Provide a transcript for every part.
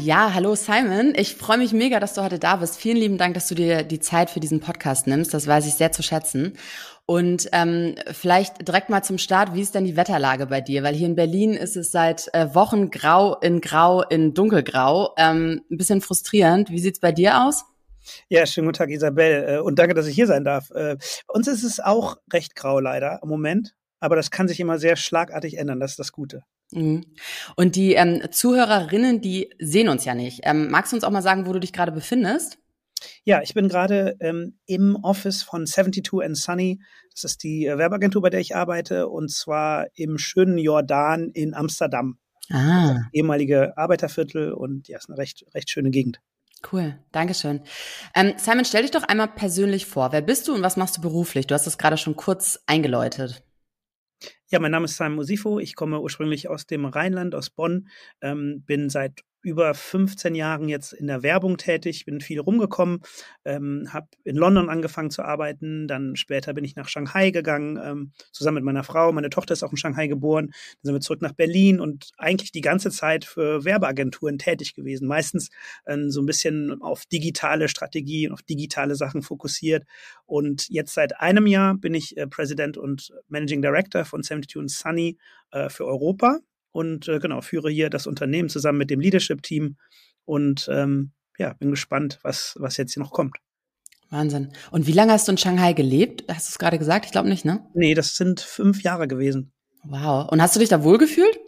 Ja, hallo Simon. Ich freue mich mega, dass du heute da bist. Vielen lieben Dank, dass du dir die Zeit für diesen Podcast nimmst. Das weiß ich sehr zu schätzen. Und ähm, vielleicht direkt mal zum Start, wie ist denn die Wetterlage bei dir? Weil hier in Berlin ist es seit äh, Wochen grau in grau in dunkelgrau. Ähm, ein bisschen frustrierend. Wie sieht's bei dir aus? Ja, schönen guten Tag, Isabel. Äh, und danke, dass ich hier sein darf. Äh, bei uns ist es auch recht grau leider im Moment. Aber das kann sich immer sehr schlagartig ändern. Das ist das Gute. Mhm. Und die ähm, Zuhörerinnen, die sehen uns ja nicht. Ähm, magst du uns auch mal sagen, wo du dich gerade befindest? Ja, ich bin gerade ähm, im Office von 72 and Sunny. Das ist die äh, Werbeagentur, bei der ich arbeite, und zwar im schönen Jordan in Amsterdam. Ah. ehemalige Arbeiterviertel und ja, ist eine recht, recht schöne Gegend. Cool, Dankeschön. Ähm, Simon, stell dich doch einmal persönlich vor. Wer bist du und was machst du beruflich? Du hast es gerade schon kurz eingeläutet. Ja, mein Name ist Simon Mosifo. Ich komme ursprünglich aus dem Rheinland, aus Bonn, ähm, bin seit über 15 Jahren jetzt in der Werbung tätig, bin viel rumgekommen, ähm, habe in London angefangen zu arbeiten, dann später bin ich nach Shanghai gegangen, ähm, zusammen mit meiner Frau. Meine Tochter ist auch in Shanghai geboren. Dann sind wir zurück nach Berlin und eigentlich die ganze Zeit für Werbeagenturen tätig gewesen. Meistens äh, so ein bisschen auf digitale Strategien, auf digitale Sachen fokussiert. Und jetzt seit einem Jahr bin ich äh, President und Managing Director von 72 Sunny äh, für Europa und äh, genau, führe hier das Unternehmen zusammen mit dem Leadership-Team und ähm, ja, bin gespannt, was, was jetzt hier noch kommt. Wahnsinn. Und wie lange hast du in Shanghai gelebt? Hast du es gerade gesagt? Ich glaube nicht, ne? Nee, das sind fünf Jahre gewesen. Wow. Und hast du dich da wohlgefühlt?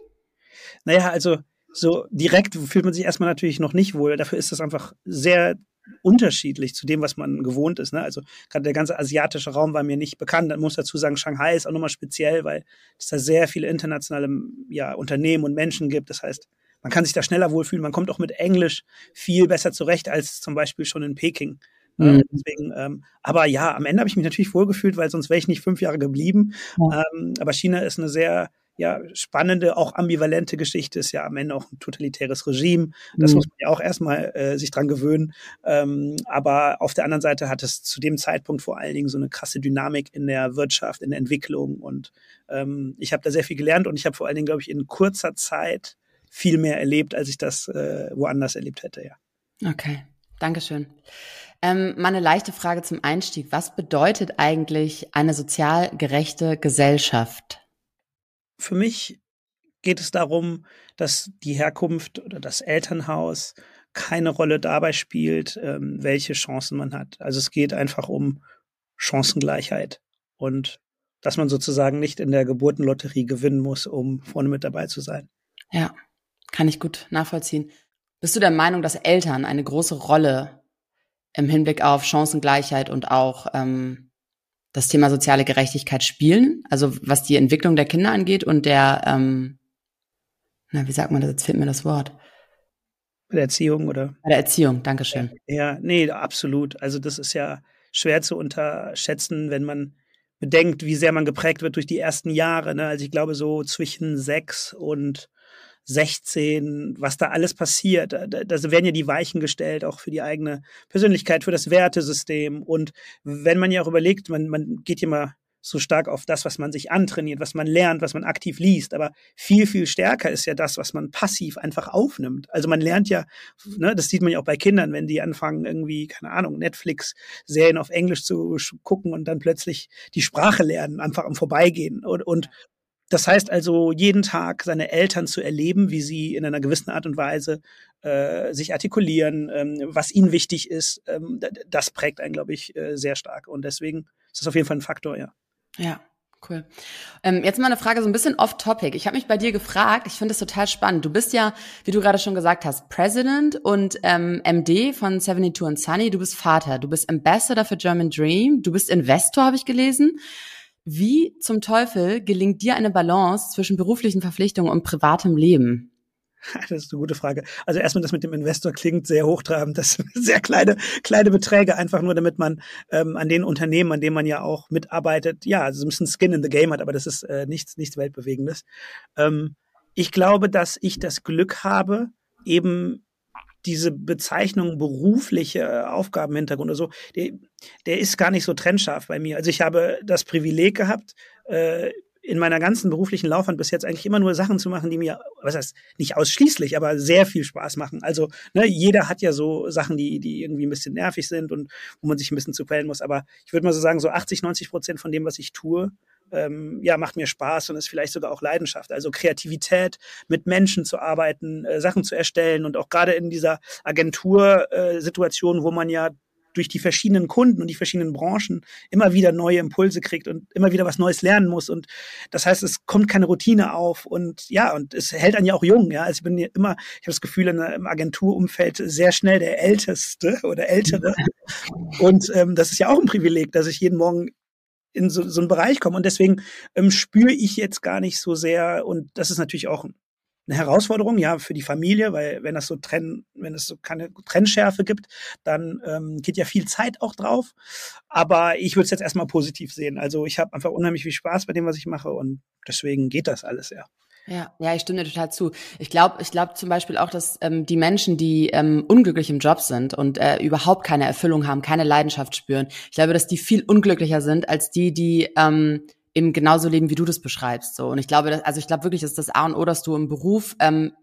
Naja, also so direkt fühlt man sich erstmal natürlich noch nicht wohl. Dafür ist das einfach sehr unterschiedlich zu dem, was man gewohnt ist. Ne? Also gerade der ganze asiatische Raum war mir nicht bekannt. Man muss dazu sagen, Shanghai ist auch nochmal speziell, weil es da sehr viele internationale ja, Unternehmen und Menschen gibt. Das heißt, man kann sich da schneller wohlfühlen. Man kommt auch mit Englisch viel besser zurecht als zum Beispiel schon in Peking. Ne? Mhm. Deswegen, ähm, aber ja, am Ende habe ich mich natürlich wohlgefühlt, weil sonst wäre ich nicht fünf Jahre geblieben. Ja. Ähm, aber China ist eine sehr ja, spannende, auch ambivalente Geschichte ist ja am Ende auch ein totalitäres Regime. Das mhm. muss man ja auch erstmal äh, sich dran gewöhnen. Ähm, aber auf der anderen Seite hat es zu dem Zeitpunkt vor allen Dingen so eine krasse Dynamik in der Wirtschaft, in der Entwicklung. Und ähm, ich habe da sehr viel gelernt und ich habe vor allen Dingen, glaube ich, in kurzer Zeit viel mehr erlebt, als ich das äh, woanders erlebt hätte, ja. Okay, Dankeschön. Ähm, mal eine leichte Frage zum Einstieg. Was bedeutet eigentlich eine sozial gerechte Gesellschaft? Für mich geht es darum, dass die Herkunft oder das Elternhaus keine Rolle dabei spielt, ähm, welche Chancen man hat. Also es geht einfach um Chancengleichheit und dass man sozusagen nicht in der Geburtenlotterie gewinnen muss, um vorne mit dabei zu sein. Ja, kann ich gut nachvollziehen. Bist du der Meinung, dass Eltern eine große Rolle im Hinblick auf Chancengleichheit und auch ähm, das Thema soziale Gerechtigkeit spielen, also was die Entwicklung der Kinder angeht und der, ähm, na, wie sagt man das, jetzt fehlt mir das Wort. Bei der Erziehung, oder? Bei der Erziehung, Dankeschön. Ja, nee, absolut. Also das ist ja schwer zu unterschätzen, wenn man bedenkt, wie sehr man geprägt wird durch die ersten Jahre. Ne? Also ich glaube, so zwischen sechs und 16, was da alles passiert. Da, da werden ja die Weichen gestellt, auch für die eigene Persönlichkeit, für das Wertesystem. Und wenn man ja auch überlegt, man, man geht ja mal so stark auf das, was man sich antrainiert, was man lernt, was man aktiv liest. Aber viel, viel stärker ist ja das, was man passiv einfach aufnimmt. Also man lernt ja, ne, das sieht man ja auch bei Kindern, wenn die anfangen, irgendwie, keine Ahnung, Netflix-Serien auf Englisch zu gucken und dann plötzlich die Sprache lernen, einfach am Vorbeigehen. Und, und das heißt also, jeden Tag seine Eltern zu erleben, wie sie in einer gewissen Art und Weise äh, sich artikulieren, ähm, was ihnen wichtig ist, ähm, das prägt einen, glaube ich, äh, sehr stark. Und deswegen ist das auf jeden Fall ein Faktor, ja. Ja, Cool. Ähm, jetzt mal eine Frage so ein bisschen off-topic. Ich habe mich bei dir gefragt, ich finde es total spannend. Du bist ja, wie du gerade schon gesagt hast, President und ähm, MD von 72 and Sunny. Du bist Vater, du bist Ambassador für German Dream, du bist Investor, habe ich gelesen. Wie zum Teufel gelingt dir eine Balance zwischen beruflichen Verpflichtungen und privatem Leben? Das ist eine gute Frage. Also erstmal das mit dem Investor klingt sehr hochtrabend. Das sind sehr kleine, kleine Beträge, einfach nur damit man ähm, an den Unternehmen, an denen man ja auch mitarbeitet, ja, so ein bisschen Skin in the Game hat, aber das ist äh, nichts, nichts Weltbewegendes. Ähm, ich glaube, dass ich das Glück habe, eben diese Bezeichnung berufliche Aufgabenhintergrund oder so, der, der ist gar nicht so trennscharf bei mir. Also ich habe das Privileg gehabt, äh, in meiner ganzen beruflichen Laufbahn bis jetzt eigentlich immer nur Sachen zu machen, die mir, was heißt, nicht ausschließlich, aber sehr viel Spaß machen. Also, ne, jeder hat ja so Sachen, die, die irgendwie ein bisschen nervig sind und wo man sich ein bisschen zu quälen muss. Aber ich würde mal so sagen, so 80, 90 Prozent von dem, was ich tue, ähm, ja, macht mir Spaß und ist vielleicht sogar auch Leidenschaft. Also Kreativität, mit Menschen zu arbeiten, äh, Sachen zu erstellen und auch gerade in dieser Agentursituation, äh, wo man ja durch die verschiedenen Kunden und die verschiedenen Branchen immer wieder neue Impulse kriegt und immer wieder was Neues lernen muss. Und das heißt, es kommt keine Routine auf und ja, und es hält einen ja auch jung. Ja, also ich bin immer, ich habe das Gefühl, in, im Agenturumfeld sehr schnell der Älteste oder Ältere. Und ähm, das ist ja auch ein Privileg, dass ich jeden Morgen in so, so einen Bereich komme. Und deswegen ähm, spüre ich jetzt gar nicht so sehr, und das ist natürlich auch eine Herausforderung, ja, für die Familie, weil wenn das so Trenn, wenn es so keine Trennschärfe gibt, dann ähm, geht ja viel Zeit auch drauf. Aber ich würde es jetzt erstmal positiv sehen. Also ich habe einfach unheimlich viel Spaß bei dem, was ich mache und deswegen geht das alles, ja. Ja, ja, ich stimme dir total zu. Ich glaube, ich glaube zum Beispiel auch, dass ähm, die Menschen, die ähm, unglücklich im Job sind und äh, überhaupt keine Erfüllung haben, keine Leidenschaft spüren, ich glaube, dass die viel unglücklicher sind als die, die ähm, eben genauso leben, wie du das beschreibst. So und ich glaube, dass, also ich glaube wirklich, dass das A und O, dass du im Beruf ähm,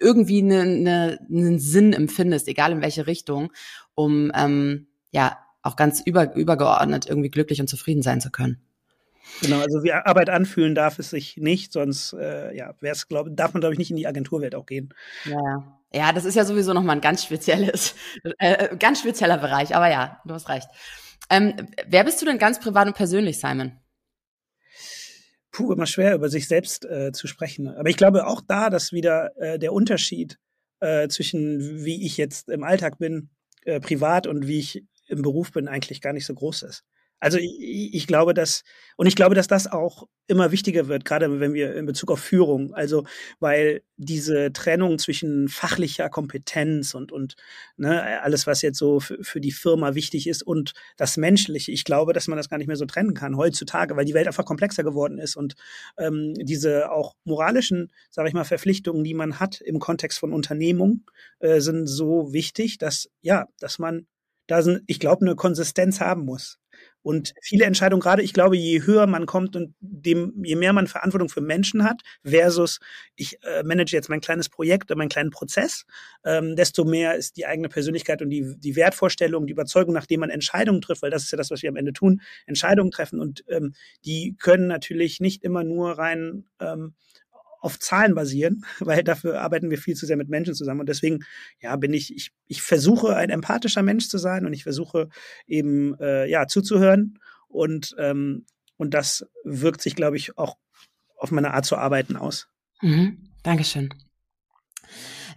irgendwie ne, ne, einen Sinn empfindest, egal in welche Richtung, um ähm, ja auch ganz über, übergeordnet irgendwie glücklich und zufrieden sein zu können. Genau, also wie Arbeit anfühlen darf es sich nicht, sonst äh, ja, wär's, glaub, darf man, glaube ich, nicht in die Agenturwelt auch gehen. Ja, ja, das ist ja sowieso nochmal ein ganz spezielles, äh, ganz spezieller Bereich, aber ja, du hast recht. Ähm, wer bist du denn ganz privat und persönlich, Simon? puh, immer schwer über sich selbst äh, zu sprechen. Aber ich glaube auch da, dass wieder äh, der Unterschied äh, zwischen wie ich jetzt im Alltag bin, äh, privat und wie ich im Beruf bin, eigentlich gar nicht so groß ist. Also ich, ich glaube, dass, und ich glaube, dass das auch immer wichtiger wird, gerade wenn wir in Bezug auf Führung, also weil diese Trennung zwischen fachlicher Kompetenz und, und ne, alles, was jetzt so für, für die Firma wichtig ist und das Menschliche, ich glaube, dass man das gar nicht mehr so trennen kann heutzutage, weil die Welt einfach komplexer geworden ist und ähm, diese auch moralischen, sage ich mal, Verpflichtungen, die man hat im Kontext von Unternehmung, äh, sind so wichtig, dass ja, dass man da sind, ich glaube, eine Konsistenz haben muss. Und viele Entscheidungen, gerade ich glaube, je höher man kommt und dem, je mehr man Verantwortung für Menschen hat, versus ich äh, manage jetzt mein kleines Projekt oder meinen kleinen Prozess, ähm, desto mehr ist die eigene Persönlichkeit und die, die Wertvorstellung, die Überzeugung, nachdem man Entscheidungen trifft, weil das ist ja das, was wir am Ende tun, Entscheidungen treffen. Und ähm, die können natürlich nicht immer nur rein ähm, auf Zahlen basieren, weil dafür arbeiten wir viel zu sehr mit Menschen zusammen. Und deswegen, ja, bin ich, ich, ich versuche ein empathischer Mensch zu sein und ich versuche eben, äh, ja, zuzuhören. Und, ähm, und das wirkt sich, glaube ich, auch auf meine Art zu arbeiten aus. Mhm. Dankeschön.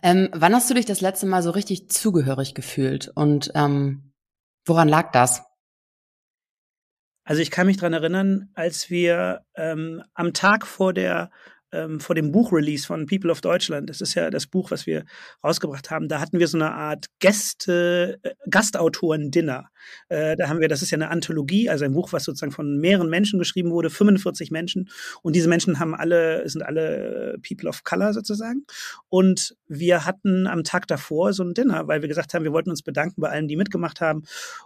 Ähm, wann hast du dich das letzte Mal so richtig zugehörig gefühlt und ähm, woran lag das? Also ich kann mich dran erinnern, als wir ähm, am Tag vor der ähm, vor dem Buchrelease von People of Deutschland, das ist ja das Buch, was wir rausgebracht haben, da hatten wir so eine Art Gäste, äh, Gastautoren-Dinner. Äh, da haben wir, das ist ja eine Anthologie, also ein Buch, was sozusagen von mehreren Menschen geschrieben wurde, 45 Menschen. Und diese Menschen haben alle, sind alle People of Color sozusagen. Und wir hatten am Tag davor so ein Dinner, weil wir gesagt haben, wir wollten uns bedanken bei allen, die mitgemacht haben.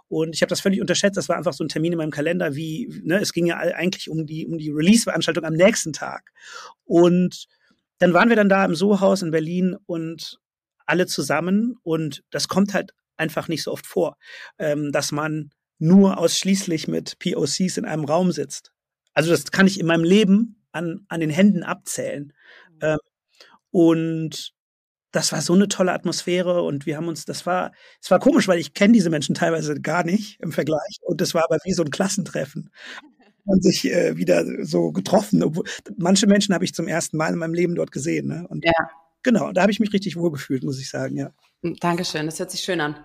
Und ich habe das völlig unterschätzt. Das war einfach so ein Termin in meinem Kalender, wie, ne, es ging ja eigentlich um die, um die Release-Veranstaltung am nächsten Tag. Dann waren wir dann da im Sohaus in Berlin und alle zusammen. Und das kommt halt einfach nicht so oft vor, ähm, dass man nur ausschließlich mit POCs in einem Raum sitzt. Also das kann ich in meinem Leben an, an den Händen abzählen. Mhm. Ähm, und das war so eine tolle Atmosphäre und wir haben uns, das war, es war komisch, weil ich kenne diese Menschen teilweise gar nicht im Vergleich und das war aber wie so ein Klassentreffen. Man sich äh, wieder so getroffen. Obwohl, manche Menschen habe ich zum ersten Mal in meinem Leben dort gesehen. Ne? Und ja. genau, da habe ich mich richtig wohl gefühlt, muss ich sagen, ja. Dankeschön, das hört sich schön an.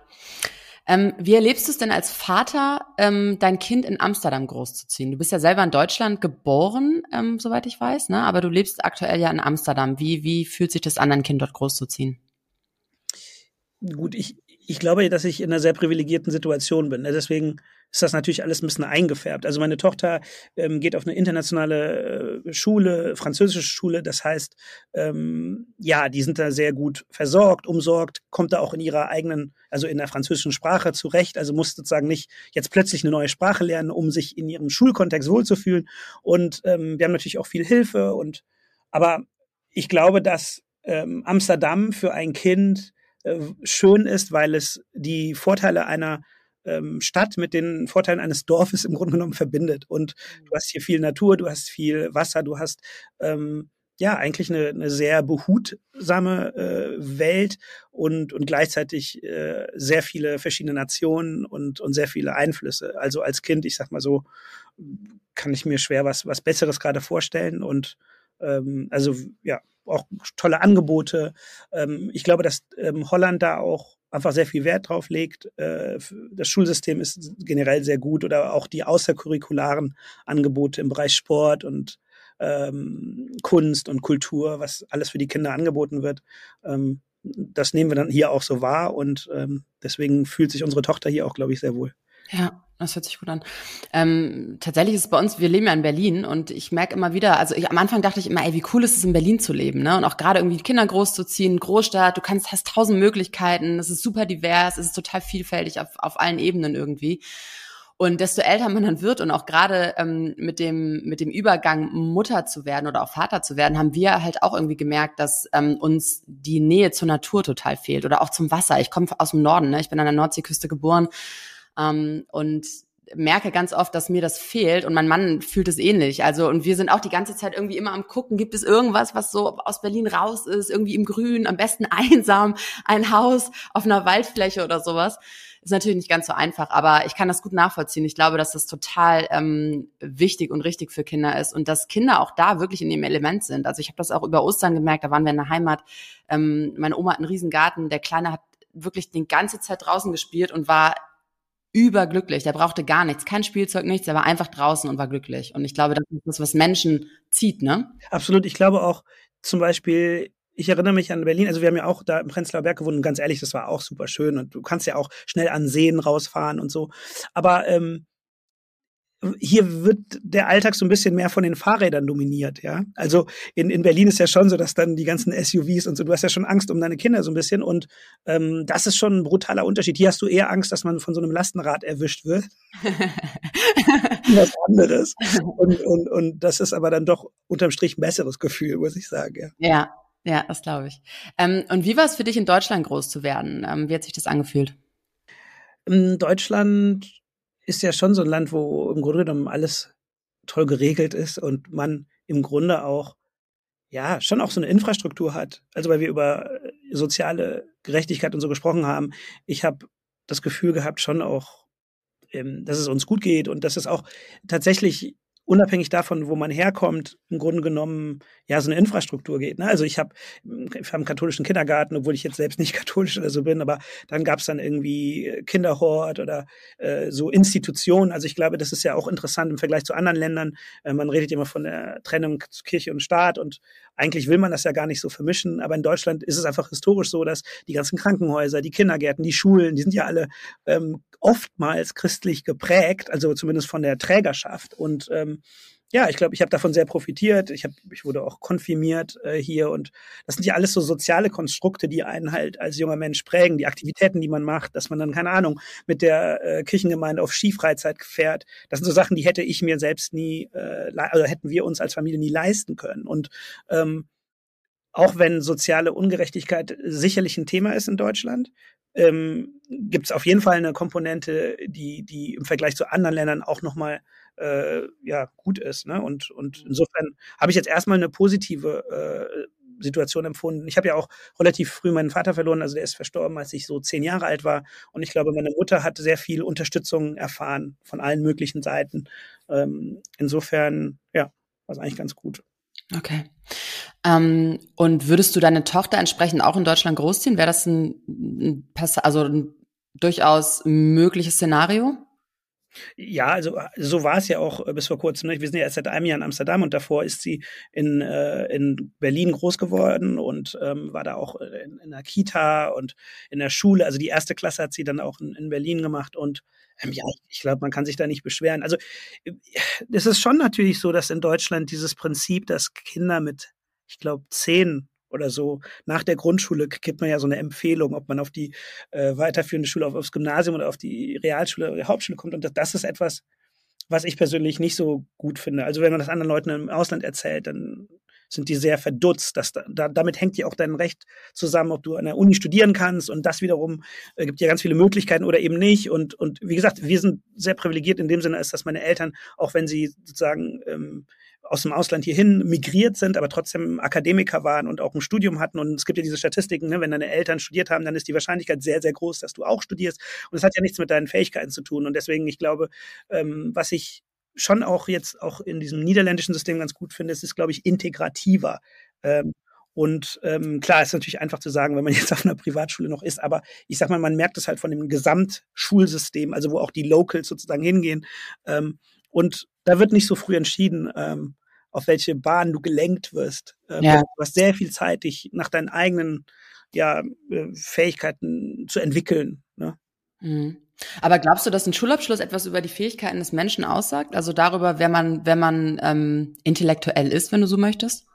Ähm, wie erlebst du es denn als Vater, ähm, dein Kind in Amsterdam großzuziehen? Du bist ja selber in Deutschland geboren, ähm, soweit ich weiß, ne? aber du lebst aktuell ja in Amsterdam. Wie, wie fühlt sich das an, dein Kind dort großzuziehen? Gut, ich, ich glaube, dass ich in einer sehr privilegierten Situation bin. Ne? Deswegen ist das natürlich alles ein bisschen eingefärbt. Also meine Tochter ähm, geht auf eine internationale äh, Schule, französische Schule. Das heißt, ähm, ja, die sind da sehr gut versorgt, umsorgt, kommt da auch in ihrer eigenen, also in der französischen Sprache zurecht. Also muss sozusagen nicht jetzt plötzlich eine neue Sprache lernen, um sich in ihrem Schulkontext wohlzufühlen. Und ähm, wir haben natürlich auch viel Hilfe. Und aber ich glaube, dass ähm, Amsterdam für ein Kind äh, schön ist, weil es die Vorteile einer ähm, Stadt mit den Vorteilen eines Dorfes im Grunde genommen verbindet. Und du hast hier viel Natur, du hast viel Wasser, du hast ähm, ja eigentlich eine, eine sehr behutsame äh, Welt und, und gleichzeitig äh, sehr viele verschiedene Nationen und, und sehr viele Einflüsse. Also als Kind, ich sag mal so, kann ich mir schwer was, was Besseres gerade vorstellen. Und ähm, also ja, auch tolle Angebote. Ähm, ich glaube, dass ähm, Holland da auch einfach sehr viel Wert drauf legt. Äh, das Schulsystem ist generell sehr gut oder auch die außercurricularen Angebote im Bereich Sport und ähm, Kunst und Kultur, was alles für die Kinder angeboten wird. Ähm, das nehmen wir dann hier auch so wahr und ähm, deswegen fühlt sich unsere Tochter hier auch, glaube ich, sehr wohl. Ja, das hört sich gut an. Ähm, tatsächlich ist es bei uns, wir leben ja in Berlin und ich merke immer wieder, also ich, am Anfang dachte ich immer, ey, wie cool ist es in Berlin zu leben, ne? Und auch gerade irgendwie Kinder großzuziehen, Großstadt, du kannst, hast tausend Möglichkeiten, es ist super divers, es ist total vielfältig auf, auf allen Ebenen irgendwie. Und desto älter man dann wird und auch gerade ähm, mit dem mit dem Übergang Mutter zu werden oder auch Vater zu werden, haben wir halt auch irgendwie gemerkt, dass ähm, uns die Nähe zur Natur total fehlt oder auch zum Wasser. Ich komme aus dem Norden, ne? ich bin an der Nordseeküste geboren ähm, und merke ganz oft, dass mir das fehlt und mein Mann fühlt es ähnlich. Also und wir sind auch die ganze Zeit irgendwie immer am gucken, gibt es irgendwas, was so aus Berlin raus ist, irgendwie im Grün, am besten einsam, ein Haus auf einer Waldfläche oder sowas. Ist natürlich nicht ganz so einfach, aber ich kann das gut nachvollziehen. Ich glaube, dass das total ähm, wichtig und richtig für Kinder ist und dass Kinder auch da wirklich in dem Element sind. Also ich habe das auch über Ostern gemerkt, da waren wir in der Heimat. Ähm, meine Oma hat einen riesen Garten, der Kleine hat wirklich die ganze Zeit draußen gespielt und war überglücklich. Der brauchte gar nichts, kein Spielzeug, nichts. Er war einfach draußen und war glücklich. Und ich glaube, das ist das, was Menschen zieht, ne? Absolut. Ich glaube auch zum Beispiel, ich erinnere mich an Berlin, also wir haben ja auch da im Prenzlauer Berg gewohnt und ganz ehrlich, das war auch super schön und du kannst ja auch schnell an Seen rausfahren und so. Aber ähm, hier wird der Alltag so ein bisschen mehr von den Fahrrädern dominiert, ja. Also in, in Berlin ist ja schon so, dass dann die ganzen SUVs und so, du hast ja schon Angst um deine Kinder so ein bisschen und ähm, das ist schon ein brutaler Unterschied. Hier hast du eher Angst, dass man von so einem Lastenrad erwischt wird. Was anderes. Und, und, und das ist aber dann doch unterm Strich ein besseres Gefühl, muss ich sagen, ja. Ja, ja, das glaube ich. Ähm, und wie war es für dich in Deutschland groß zu werden? Ähm, wie hat sich das angefühlt? In Deutschland ist ja schon so ein Land, wo im Grunde genommen alles toll geregelt ist und man im Grunde auch ja schon auch so eine Infrastruktur hat. Also weil wir über äh, soziale Gerechtigkeit und so gesprochen haben, ich habe das Gefühl gehabt schon auch, ähm, dass es uns gut geht und dass es auch tatsächlich unabhängig davon, wo man herkommt, im Grunde genommen ja so eine Infrastruktur geht. Ne? Also ich habe ich hab einen katholischen Kindergarten, obwohl ich jetzt selbst nicht katholisch oder so bin, aber dann gab es dann irgendwie Kinderhort oder äh, so Institutionen. Also ich glaube, das ist ja auch interessant im Vergleich zu anderen Ländern. Äh, man redet immer von der Trennung zu Kirche und Staat und eigentlich will man das ja gar nicht so vermischen, aber in Deutschland ist es einfach historisch so, dass die ganzen Krankenhäuser, die Kindergärten, die Schulen, die sind ja alle ähm, oftmals christlich geprägt, also zumindest von der Trägerschaft. Und ähm, ja, ich glaube, ich habe davon sehr profitiert. Ich, hab, ich wurde auch konfirmiert äh, hier und das sind ja alles so soziale Konstrukte, die einen halt als junger Mensch prägen, die Aktivitäten, die man macht, dass man dann, keine Ahnung, mit der äh, Kirchengemeinde auf Skifreizeit fährt. Das sind so Sachen, die hätte ich mir selbst nie, äh, also hätten wir uns als Familie nie leisten können. Und ähm, auch wenn soziale Ungerechtigkeit sicherlich ein Thema ist in Deutschland, ähm, gibt es auf jeden Fall eine Komponente, die, die im Vergleich zu anderen Ländern auch nochmal äh, ja, gut ist. Ne? Und, und insofern habe ich jetzt erstmal eine positive äh, Situation empfunden. Ich habe ja auch relativ früh meinen Vater verloren, also der ist verstorben, als ich so zehn Jahre alt war. Und ich glaube, meine Mutter hat sehr viel Unterstützung erfahren von allen möglichen Seiten. Ähm, insofern, ja, war es eigentlich ganz gut. Okay. Ähm, und würdest du deine Tochter entsprechend auch in Deutschland großziehen? Wäre das ein, ein also ein durchaus mögliches Szenario? Ja, also so war es ja auch äh, bis vor kurzem. Ne? Wir sind ja erst seit einem Jahr in Amsterdam und davor ist sie in, äh, in Berlin groß geworden und ähm, war da auch in, in der Kita und in der Schule. Also die erste Klasse hat sie dann auch in, in Berlin gemacht und ähm, ja, ich glaube, man kann sich da nicht beschweren. Also äh, es ist schon natürlich so, dass in Deutschland dieses Prinzip, dass Kinder mit, ich glaube, zehn oder so. Nach der Grundschule gibt man ja so eine Empfehlung, ob man auf die äh, weiterführende Schule, auf, aufs Gymnasium oder auf die Realschule oder die Hauptschule kommt. Und das, das ist etwas, was ich persönlich nicht so gut finde. Also wenn man das anderen Leuten im Ausland erzählt, dann sind die sehr verdutzt. Dass da, damit hängt ja auch dein Recht zusammen, ob du an der Uni studieren kannst und das wiederum äh, gibt ja ganz viele Möglichkeiten oder eben nicht. Und, und wie gesagt, wir sind sehr privilegiert in dem Sinne, als dass meine Eltern, auch wenn sie sozusagen ähm, aus dem Ausland hierhin migriert sind, aber trotzdem Akademiker waren und auch ein Studium hatten. Und es gibt ja diese Statistiken, ne, wenn deine Eltern studiert haben, dann ist die Wahrscheinlichkeit sehr, sehr groß, dass du auch studierst. Und das hat ja nichts mit deinen Fähigkeiten zu tun. Und deswegen, ich glaube, ähm, was ich schon auch jetzt auch in diesem niederländischen System ganz gut finde, es ist, glaube ich, integrativer. Ähm, und ähm, klar, ist natürlich einfach zu sagen, wenn man jetzt auf einer Privatschule noch ist, aber ich sag mal, man merkt es halt von dem Gesamtschulsystem, also wo auch die Locals sozusagen hingehen. Ähm, und da wird nicht so früh entschieden, ähm, auf welche Bahn du gelenkt wirst. Ähm, ja. Du hast sehr viel Zeit, dich nach deinen eigenen ja, äh, Fähigkeiten zu entwickeln. Ne? Mhm. Aber glaubst du, dass ein Schulabschluss etwas über die Fähigkeiten des Menschen aussagt? Also darüber, wer man, wer man ähm, intellektuell ist, wenn du so möchtest?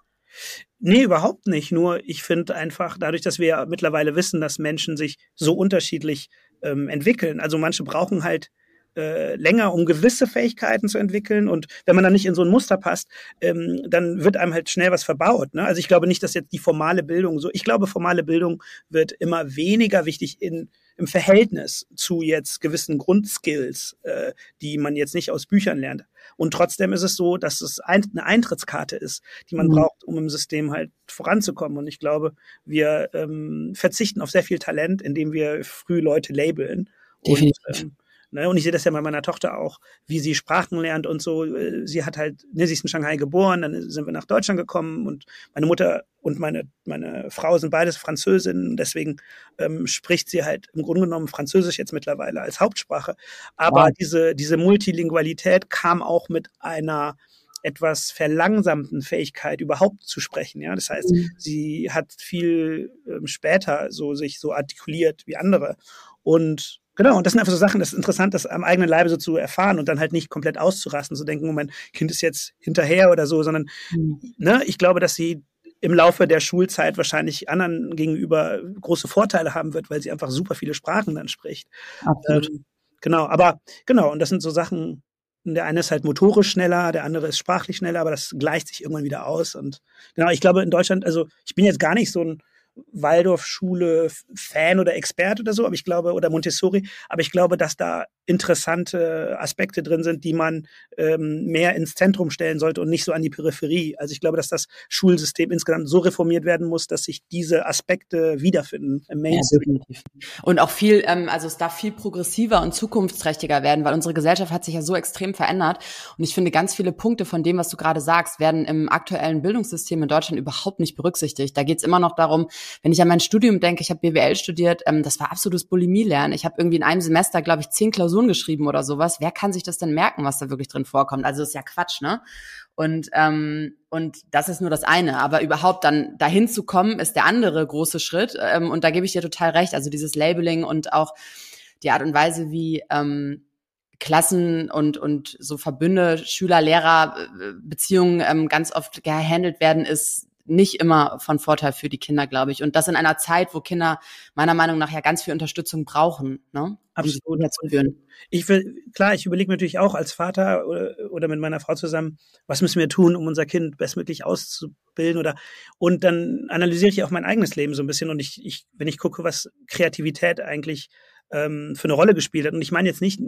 Nee, überhaupt nicht. Nur ich finde einfach, dadurch, dass wir mittlerweile wissen, dass Menschen sich so unterschiedlich ähm, entwickeln. Also manche brauchen halt äh, länger, um gewisse Fähigkeiten zu entwickeln. Und wenn man dann nicht in so ein Muster passt, ähm, dann wird einem halt schnell was verbaut. Ne? Also ich glaube nicht, dass jetzt die formale Bildung so, ich glaube, formale Bildung wird immer weniger wichtig in im Verhältnis zu jetzt gewissen Grundskills, äh, die man jetzt nicht aus Büchern lernt. Und trotzdem ist es so, dass es ein, eine Eintrittskarte ist, die man mhm. braucht, um im System halt voranzukommen. Und ich glaube, wir ähm, verzichten auf sehr viel Talent, indem wir früh Leute labeln. Definitiv. Und, ähm, Ne? Und ich sehe das ja bei meiner Tochter auch, wie sie Sprachen lernt und so. Sie hat halt, ne, sie ist in Shanghai geboren, dann sind wir nach Deutschland gekommen und meine Mutter und meine, meine Frau sind beides Französinnen. Deswegen ähm, spricht sie halt im Grunde genommen Französisch jetzt mittlerweile als Hauptsprache. Aber wow. diese, diese Multilingualität kam auch mit einer etwas verlangsamten Fähigkeit überhaupt zu sprechen. Ja, das heißt, mhm. sie hat viel ähm, später so sich so artikuliert wie andere und Genau, und das sind einfach so Sachen, das ist interessant, das am eigenen Leibe so zu erfahren und dann halt nicht komplett auszurasten, zu denken, oh, mein Kind ist jetzt hinterher oder so, sondern mhm. ne, ich glaube, dass sie im Laufe der Schulzeit wahrscheinlich anderen gegenüber große Vorteile haben wird, weil sie einfach super viele Sprachen dann spricht. Absolut. Ähm, genau, aber genau, und das sind so Sachen, der eine ist halt motorisch schneller, der andere ist sprachlich schneller, aber das gleicht sich irgendwann wieder aus. Und genau, ich glaube in Deutschland, also ich bin jetzt gar nicht so ein Waldorfschule Fan oder Experte oder so, aber ich glaube, oder Montessori, aber ich glaube, dass da interessante Aspekte drin sind, die man ähm, mehr ins Zentrum stellen sollte und nicht so an die Peripherie. Also ich glaube, dass das Schulsystem insgesamt so reformiert werden muss, dass sich diese Aspekte wiederfinden im Mainstream. Ja, und auch viel, ähm, also es darf viel progressiver und zukunftsträchtiger werden, weil unsere Gesellschaft hat sich ja so extrem verändert. Und ich finde, ganz viele Punkte von dem, was du gerade sagst, werden im aktuellen Bildungssystem in Deutschland überhaupt nicht berücksichtigt. Da geht es immer noch darum, wenn ich an mein Studium denke, ich habe BWL studiert, ähm, das war absolutes Bulimie-Lernen. Ich habe irgendwie in einem Semester, glaube ich, zehn Klausuren geschrieben oder sowas. Wer kann sich das denn merken, was da wirklich drin vorkommt? Also ist ja Quatsch, ne? Und, ähm, und das ist nur das eine. Aber überhaupt dann dahin zu kommen, ist der andere große Schritt. Ähm, und da gebe ich dir total recht. Also dieses Labeling und auch die Art und Weise, wie ähm, Klassen und, und so Verbünde, Schüler, Lehrer, Beziehungen ähm, ganz oft gehandelt werden, ist nicht immer von Vorteil für die Kinder, glaube ich. Und das in einer Zeit, wo Kinder meiner Meinung nach ja ganz viel Unterstützung brauchen, ne? Absolut. Um ich will, klar, ich überlege natürlich auch als Vater oder, oder mit meiner Frau zusammen, was müssen wir tun, um unser Kind bestmöglich auszubilden oder, und dann analysiere ich auch mein eigenes Leben so ein bisschen und ich, ich wenn ich gucke, was Kreativität eigentlich ähm, für eine Rolle gespielt hat. Und ich meine jetzt nicht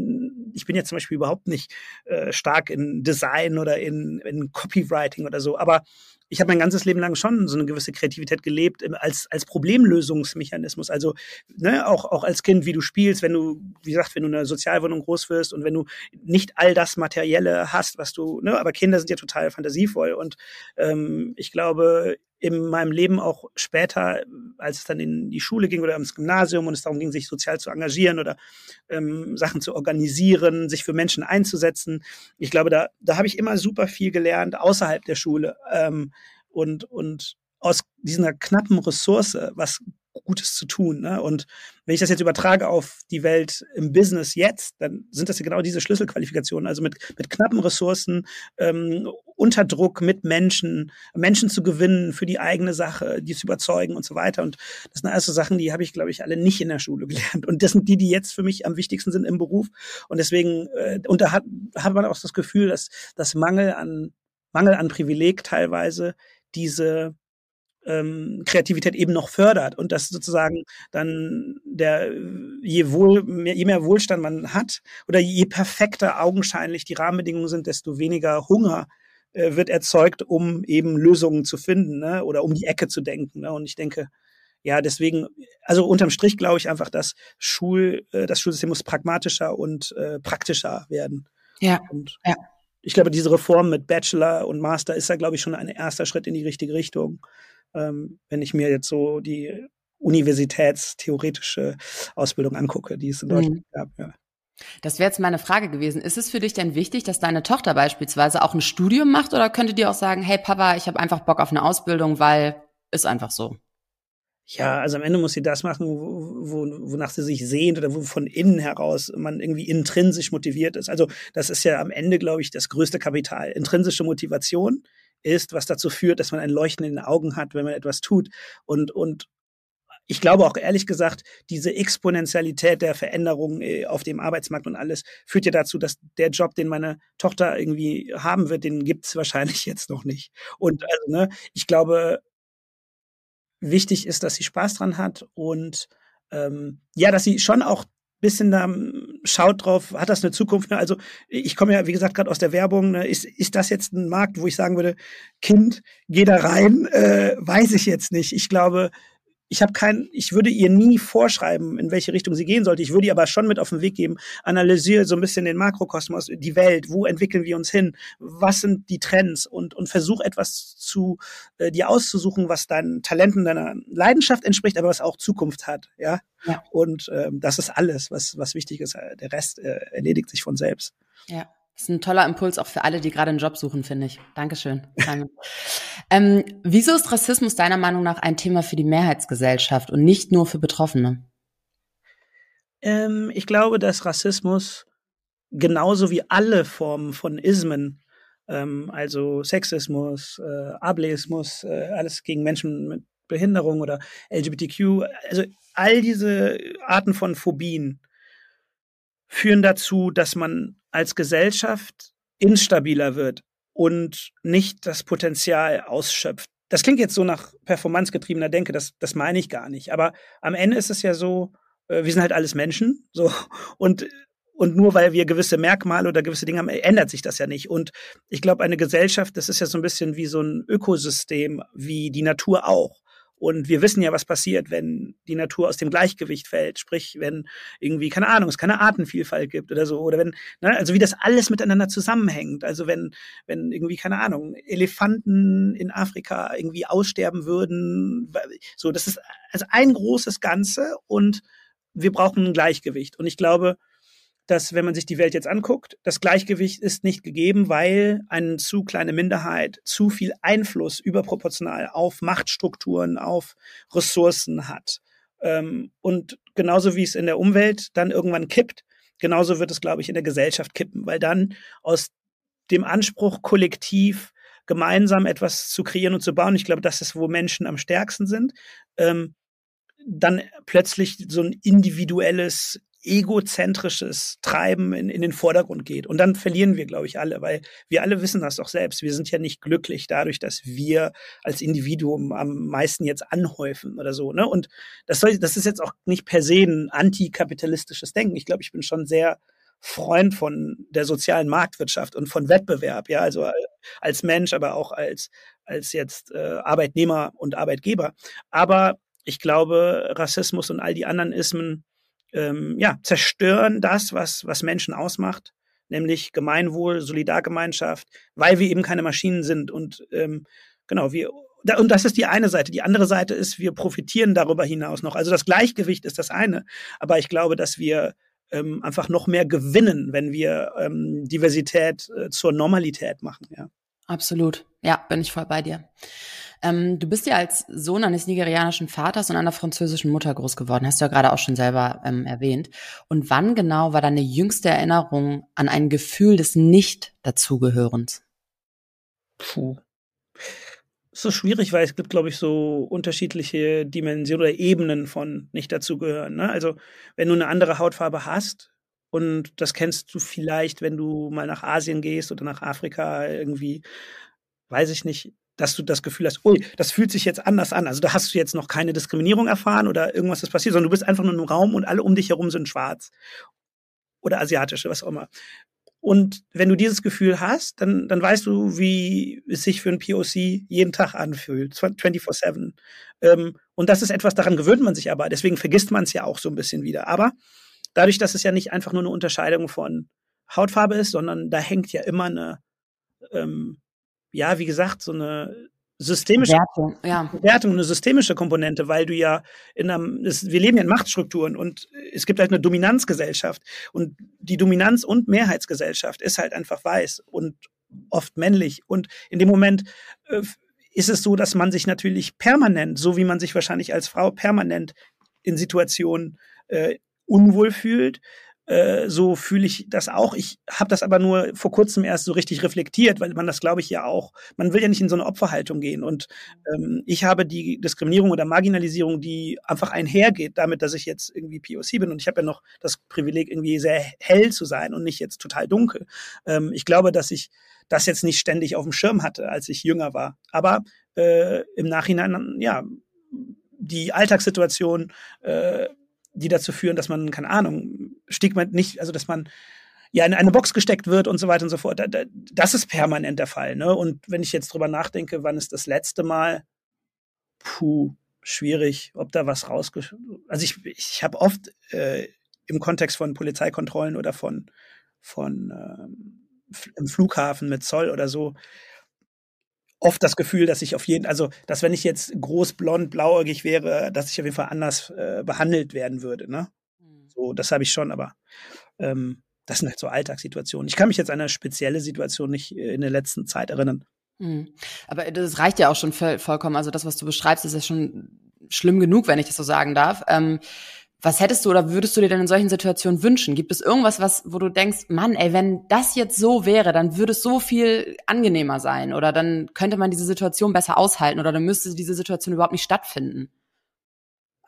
ich bin jetzt zum Beispiel überhaupt nicht äh, stark in Design oder in, in Copywriting oder so, aber ich habe mein ganzes Leben lang schon so eine gewisse Kreativität gelebt als, als Problemlösungsmechanismus. Also ne, auch, auch als Kind, wie du spielst, wenn du, wie gesagt, wenn du in einer Sozialwohnung groß wirst und wenn du nicht all das Materielle hast, was du, ne, aber Kinder sind ja total fantasievoll. Und ähm, ich glaube, in meinem Leben auch später, als es dann in die Schule ging oder ins Gymnasium und es darum ging, sich sozial zu engagieren oder ähm, Sachen zu organisieren, sich für Menschen einzusetzen. Ich glaube, da, da habe ich immer super viel gelernt außerhalb der Schule ähm, und, und aus dieser knappen Ressource was Gutes zu tun. Ne? Und wenn ich das jetzt übertrage auf die Welt im Business jetzt, dann sind das ja genau diese Schlüsselqualifikationen. Also mit, mit knappen Ressourcen, ähm, unter Druck mit Menschen, Menschen zu gewinnen für die eigene Sache, die zu überzeugen und so weiter. Und das sind alles so Sachen, die habe ich, glaube ich, alle nicht in der Schule gelernt. Und das sind die, die jetzt für mich am wichtigsten sind im Beruf. Und deswegen, äh, und da hat, hat man auch das Gefühl, dass das Mangel an, Mangel an Privileg teilweise diese ähm, Kreativität eben noch fördert und dass sozusagen dann der je wohl mehr, je mehr Wohlstand man hat oder je perfekter augenscheinlich die Rahmenbedingungen sind, desto weniger Hunger äh, wird erzeugt, um eben Lösungen zu finden ne? oder um die Ecke zu denken. Ne? Und ich denke, ja, deswegen, also unterm Strich glaube ich einfach, dass Schul, äh, das Schulsystem muss pragmatischer und äh, praktischer werden. Ja. Und ja. ich glaube, diese Reform mit Bachelor und Master ist da, glaube ich, schon ein erster Schritt in die richtige Richtung ähm, wenn ich mir jetzt so die universitätstheoretische Ausbildung angucke, die es in Deutschland mhm. gab. Ja. Das wäre jetzt meine Frage gewesen. Ist es für dich denn wichtig, dass deine Tochter beispielsweise auch ein Studium macht oder könnte die auch sagen, hey Papa, ich habe einfach Bock auf eine Ausbildung, weil ist einfach so? Ja, also am Ende muss sie das machen, wo, wonach sie sich sehnt oder wo von innen heraus man irgendwie intrinsisch motiviert ist. Also das ist ja am Ende, glaube ich, das größte Kapital. Intrinsische Motivation ist, was dazu führt, dass man ein Leuchten in den Augen hat, wenn man etwas tut. Und, und ich glaube auch ehrlich gesagt, diese Exponentialität der Veränderungen äh, auf dem Arbeitsmarkt und alles führt ja dazu, dass der Job, den meine Tochter irgendwie haben wird, den gibt's wahrscheinlich jetzt noch nicht. Und also, ne, ich glaube, wichtig ist, dass sie Spaß dran hat und ähm, ja, dass sie schon auch bisschen da ähm, schaut drauf, hat das eine Zukunft? Ne? Also ich komme ja, wie gesagt, gerade aus der Werbung. Ne? Ist, ist das jetzt ein Markt, wo ich sagen würde, Kind, geh da rein? Äh, weiß ich jetzt nicht. Ich glaube, ich habe kein, ich würde ihr nie vorschreiben, in welche Richtung sie gehen sollte. Ich würde ihr aber schon mit auf den Weg geben, analysiere so ein bisschen den Makrokosmos, die Welt, wo entwickeln wir uns hin, was sind die Trends und, und versuch etwas zu äh, dir auszusuchen, was deinen Talenten, deiner Leidenschaft entspricht, aber was auch Zukunft hat. Ja. ja. Und ähm, das ist alles, was, was wichtig ist. Der Rest äh, erledigt sich von selbst. Ja. Das ist ein toller Impuls auch für alle, die gerade einen Job suchen, finde ich. Dankeschön. ähm, wieso ist Rassismus deiner Meinung nach ein Thema für die Mehrheitsgesellschaft und nicht nur für Betroffene? Ähm, ich glaube, dass Rassismus genauso wie alle Formen von Ismen, ähm, also Sexismus, äh, Ableismus, äh, alles gegen Menschen mit Behinderung oder LGBTQ, also all diese Arten von Phobien führen dazu, dass man als Gesellschaft instabiler wird und nicht das Potenzial ausschöpft. Das klingt jetzt so nach performancegetriebener Denke, das, das meine ich gar nicht. Aber am Ende ist es ja so, äh, wir sind halt alles Menschen, so, und, und nur weil wir gewisse Merkmale oder gewisse Dinge haben, ändert sich das ja nicht. Und ich glaube, eine Gesellschaft, das ist ja so ein bisschen wie so ein Ökosystem, wie die Natur auch. Und wir wissen ja, was passiert, wenn die Natur aus dem Gleichgewicht fällt. Sprich, wenn irgendwie, keine Ahnung, es keine Artenvielfalt gibt oder so. Oder wenn, ne, also wie das alles miteinander zusammenhängt. Also wenn, wenn irgendwie, keine Ahnung, Elefanten in Afrika irgendwie aussterben würden. So, das ist also ein großes Ganze und wir brauchen ein Gleichgewicht. Und ich glaube, dass, wenn man sich die Welt jetzt anguckt, das Gleichgewicht ist nicht gegeben, weil eine zu kleine Minderheit zu viel Einfluss überproportional auf Machtstrukturen, auf Ressourcen hat. Ähm, und genauso wie es in der Umwelt dann irgendwann kippt, genauso wird es, glaube ich, in der Gesellschaft kippen, weil dann aus dem Anspruch, kollektiv gemeinsam etwas zu kreieren und zu bauen, ich glaube, das ist, wo Menschen am stärksten sind, ähm, dann plötzlich so ein individuelles egozentrisches Treiben in, in den Vordergrund geht. Und dann verlieren wir, glaube ich, alle, weil wir alle wissen das doch selbst. Wir sind ja nicht glücklich dadurch, dass wir als Individuum am meisten jetzt anhäufen oder so. Ne? Und das, soll, das ist jetzt auch nicht per se ein antikapitalistisches Denken. Ich glaube, ich bin schon sehr Freund von der sozialen Marktwirtschaft und von Wettbewerb, ja, also als Mensch, aber auch als, als jetzt äh, Arbeitnehmer und Arbeitgeber. Aber ich glaube, Rassismus und all die anderen Ismen ähm, ja, zerstören das, was, was Menschen ausmacht, nämlich Gemeinwohl, Solidargemeinschaft, weil wir eben keine Maschinen sind. Und ähm, genau, wir und das ist die eine Seite. Die andere Seite ist, wir profitieren darüber hinaus noch. Also das Gleichgewicht ist das eine. Aber ich glaube, dass wir ähm, einfach noch mehr gewinnen, wenn wir ähm, Diversität äh, zur Normalität machen. Ja. Absolut. Ja, bin ich voll bei dir. Ähm, du bist ja als Sohn eines nigerianischen Vaters und einer französischen Mutter groß geworden, hast du ja gerade auch schon selber ähm, erwähnt. Und wann genau war deine jüngste Erinnerung an ein Gefühl des Nicht-Dazugehörens? Puh. Das ist schwierig, weil es gibt, glaube ich, so unterschiedliche Dimensionen oder Ebenen von nicht dazugehören. Ne? Also, wenn du eine andere Hautfarbe hast, und das kennst du vielleicht, wenn du mal nach Asien gehst oder nach Afrika irgendwie, weiß ich nicht, dass du das Gefühl hast, ui, das fühlt sich jetzt anders an. Also da hast du jetzt noch keine Diskriminierung erfahren oder irgendwas ist passiert, sondern du bist einfach nur im Raum und alle um dich herum sind schwarz. Oder asiatische, was auch immer. Und wenn du dieses Gefühl hast, dann, dann weißt du, wie es sich für ein POC jeden Tag anfühlt, 24-7. Ähm, und das ist etwas, daran gewöhnt man sich aber. Deswegen vergisst man es ja auch so ein bisschen wieder. Aber dadurch, dass es ja nicht einfach nur eine Unterscheidung von Hautfarbe ist, sondern da hängt ja immer eine, ähm, ja, wie gesagt, so eine systemische Bewertung, ja. Bewertung, eine systemische Komponente, weil du ja in einem, es, wir leben ja in Machtstrukturen und es gibt halt eine Dominanzgesellschaft und die Dominanz- und Mehrheitsgesellschaft ist halt einfach weiß und oft männlich und in dem Moment äh, ist es so, dass man sich natürlich permanent, so wie man sich wahrscheinlich als Frau permanent in Situationen äh, unwohl fühlt, äh, so fühle ich das auch. Ich habe das aber nur vor kurzem erst so richtig reflektiert, weil man das, glaube ich, ja auch, man will ja nicht in so eine Opferhaltung gehen. Und ähm, ich habe die Diskriminierung oder Marginalisierung, die einfach einhergeht damit, dass ich jetzt irgendwie POC bin. Und ich habe ja noch das Privileg, irgendwie sehr hell zu sein und nicht jetzt total dunkel. Ähm, ich glaube, dass ich das jetzt nicht ständig auf dem Schirm hatte, als ich jünger war. Aber äh, im Nachhinein, ja, die Alltagssituation, äh, die dazu führen, dass man, keine Ahnung, Stigma nicht, also dass man ja in eine Box gesteckt wird und so weiter und so fort. Das ist permanent der Fall. Ne? Und wenn ich jetzt drüber nachdenke, wann ist das letzte Mal, puh, schwierig, ob da was rausgesch... Also ich, ich habe oft äh, im Kontext von Polizeikontrollen oder von, von ähm, im Flughafen mit Zoll oder so, oft das Gefühl, dass ich auf jeden, also dass wenn ich jetzt groß, blond, blauäugig wäre, dass ich auf jeden Fall anders äh, behandelt werden würde. Ne? Mhm. So, das habe ich schon, aber ähm, das sind halt so Alltagssituationen. Ich kann mich jetzt an eine spezielle Situation nicht äh, in der letzten Zeit erinnern. Mhm. Aber das reicht ja auch schon vollkommen. Also das, was du beschreibst, ist ja schon schlimm genug, wenn ich das so sagen darf. Ähm, was hättest du oder würdest du dir denn in solchen Situationen wünschen? Gibt es irgendwas, was, wo du denkst, Mann, ey, wenn das jetzt so wäre, dann würde es so viel angenehmer sein oder dann könnte man diese Situation besser aushalten oder dann müsste diese Situation überhaupt nicht stattfinden?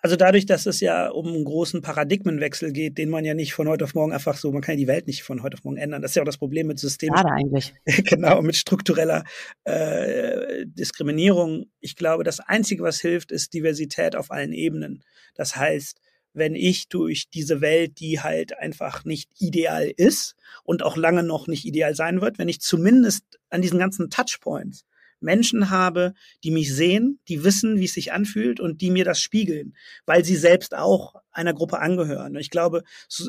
Also dadurch, dass es ja um einen großen Paradigmenwechsel geht, den man ja nicht von heute auf morgen einfach so, man kann ja die Welt nicht von heute auf morgen ändern. Das ist ja auch das Problem mit Systemen. Schade eigentlich. genau, mit struktureller äh, Diskriminierung. Ich glaube, das Einzige, was hilft, ist Diversität auf allen Ebenen. Das heißt, wenn ich durch diese Welt, die halt einfach nicht ideal ist und auch lange noch nicht ideal sein wird, wenn ich zumindest an diesen ganzen Touchpoints Menschen habe, die mich sehen, die wissen, wie es sich anfühlt und die mir das spiegeln, weil sie selbst auch einer Gruppe angehören. Ich glaube,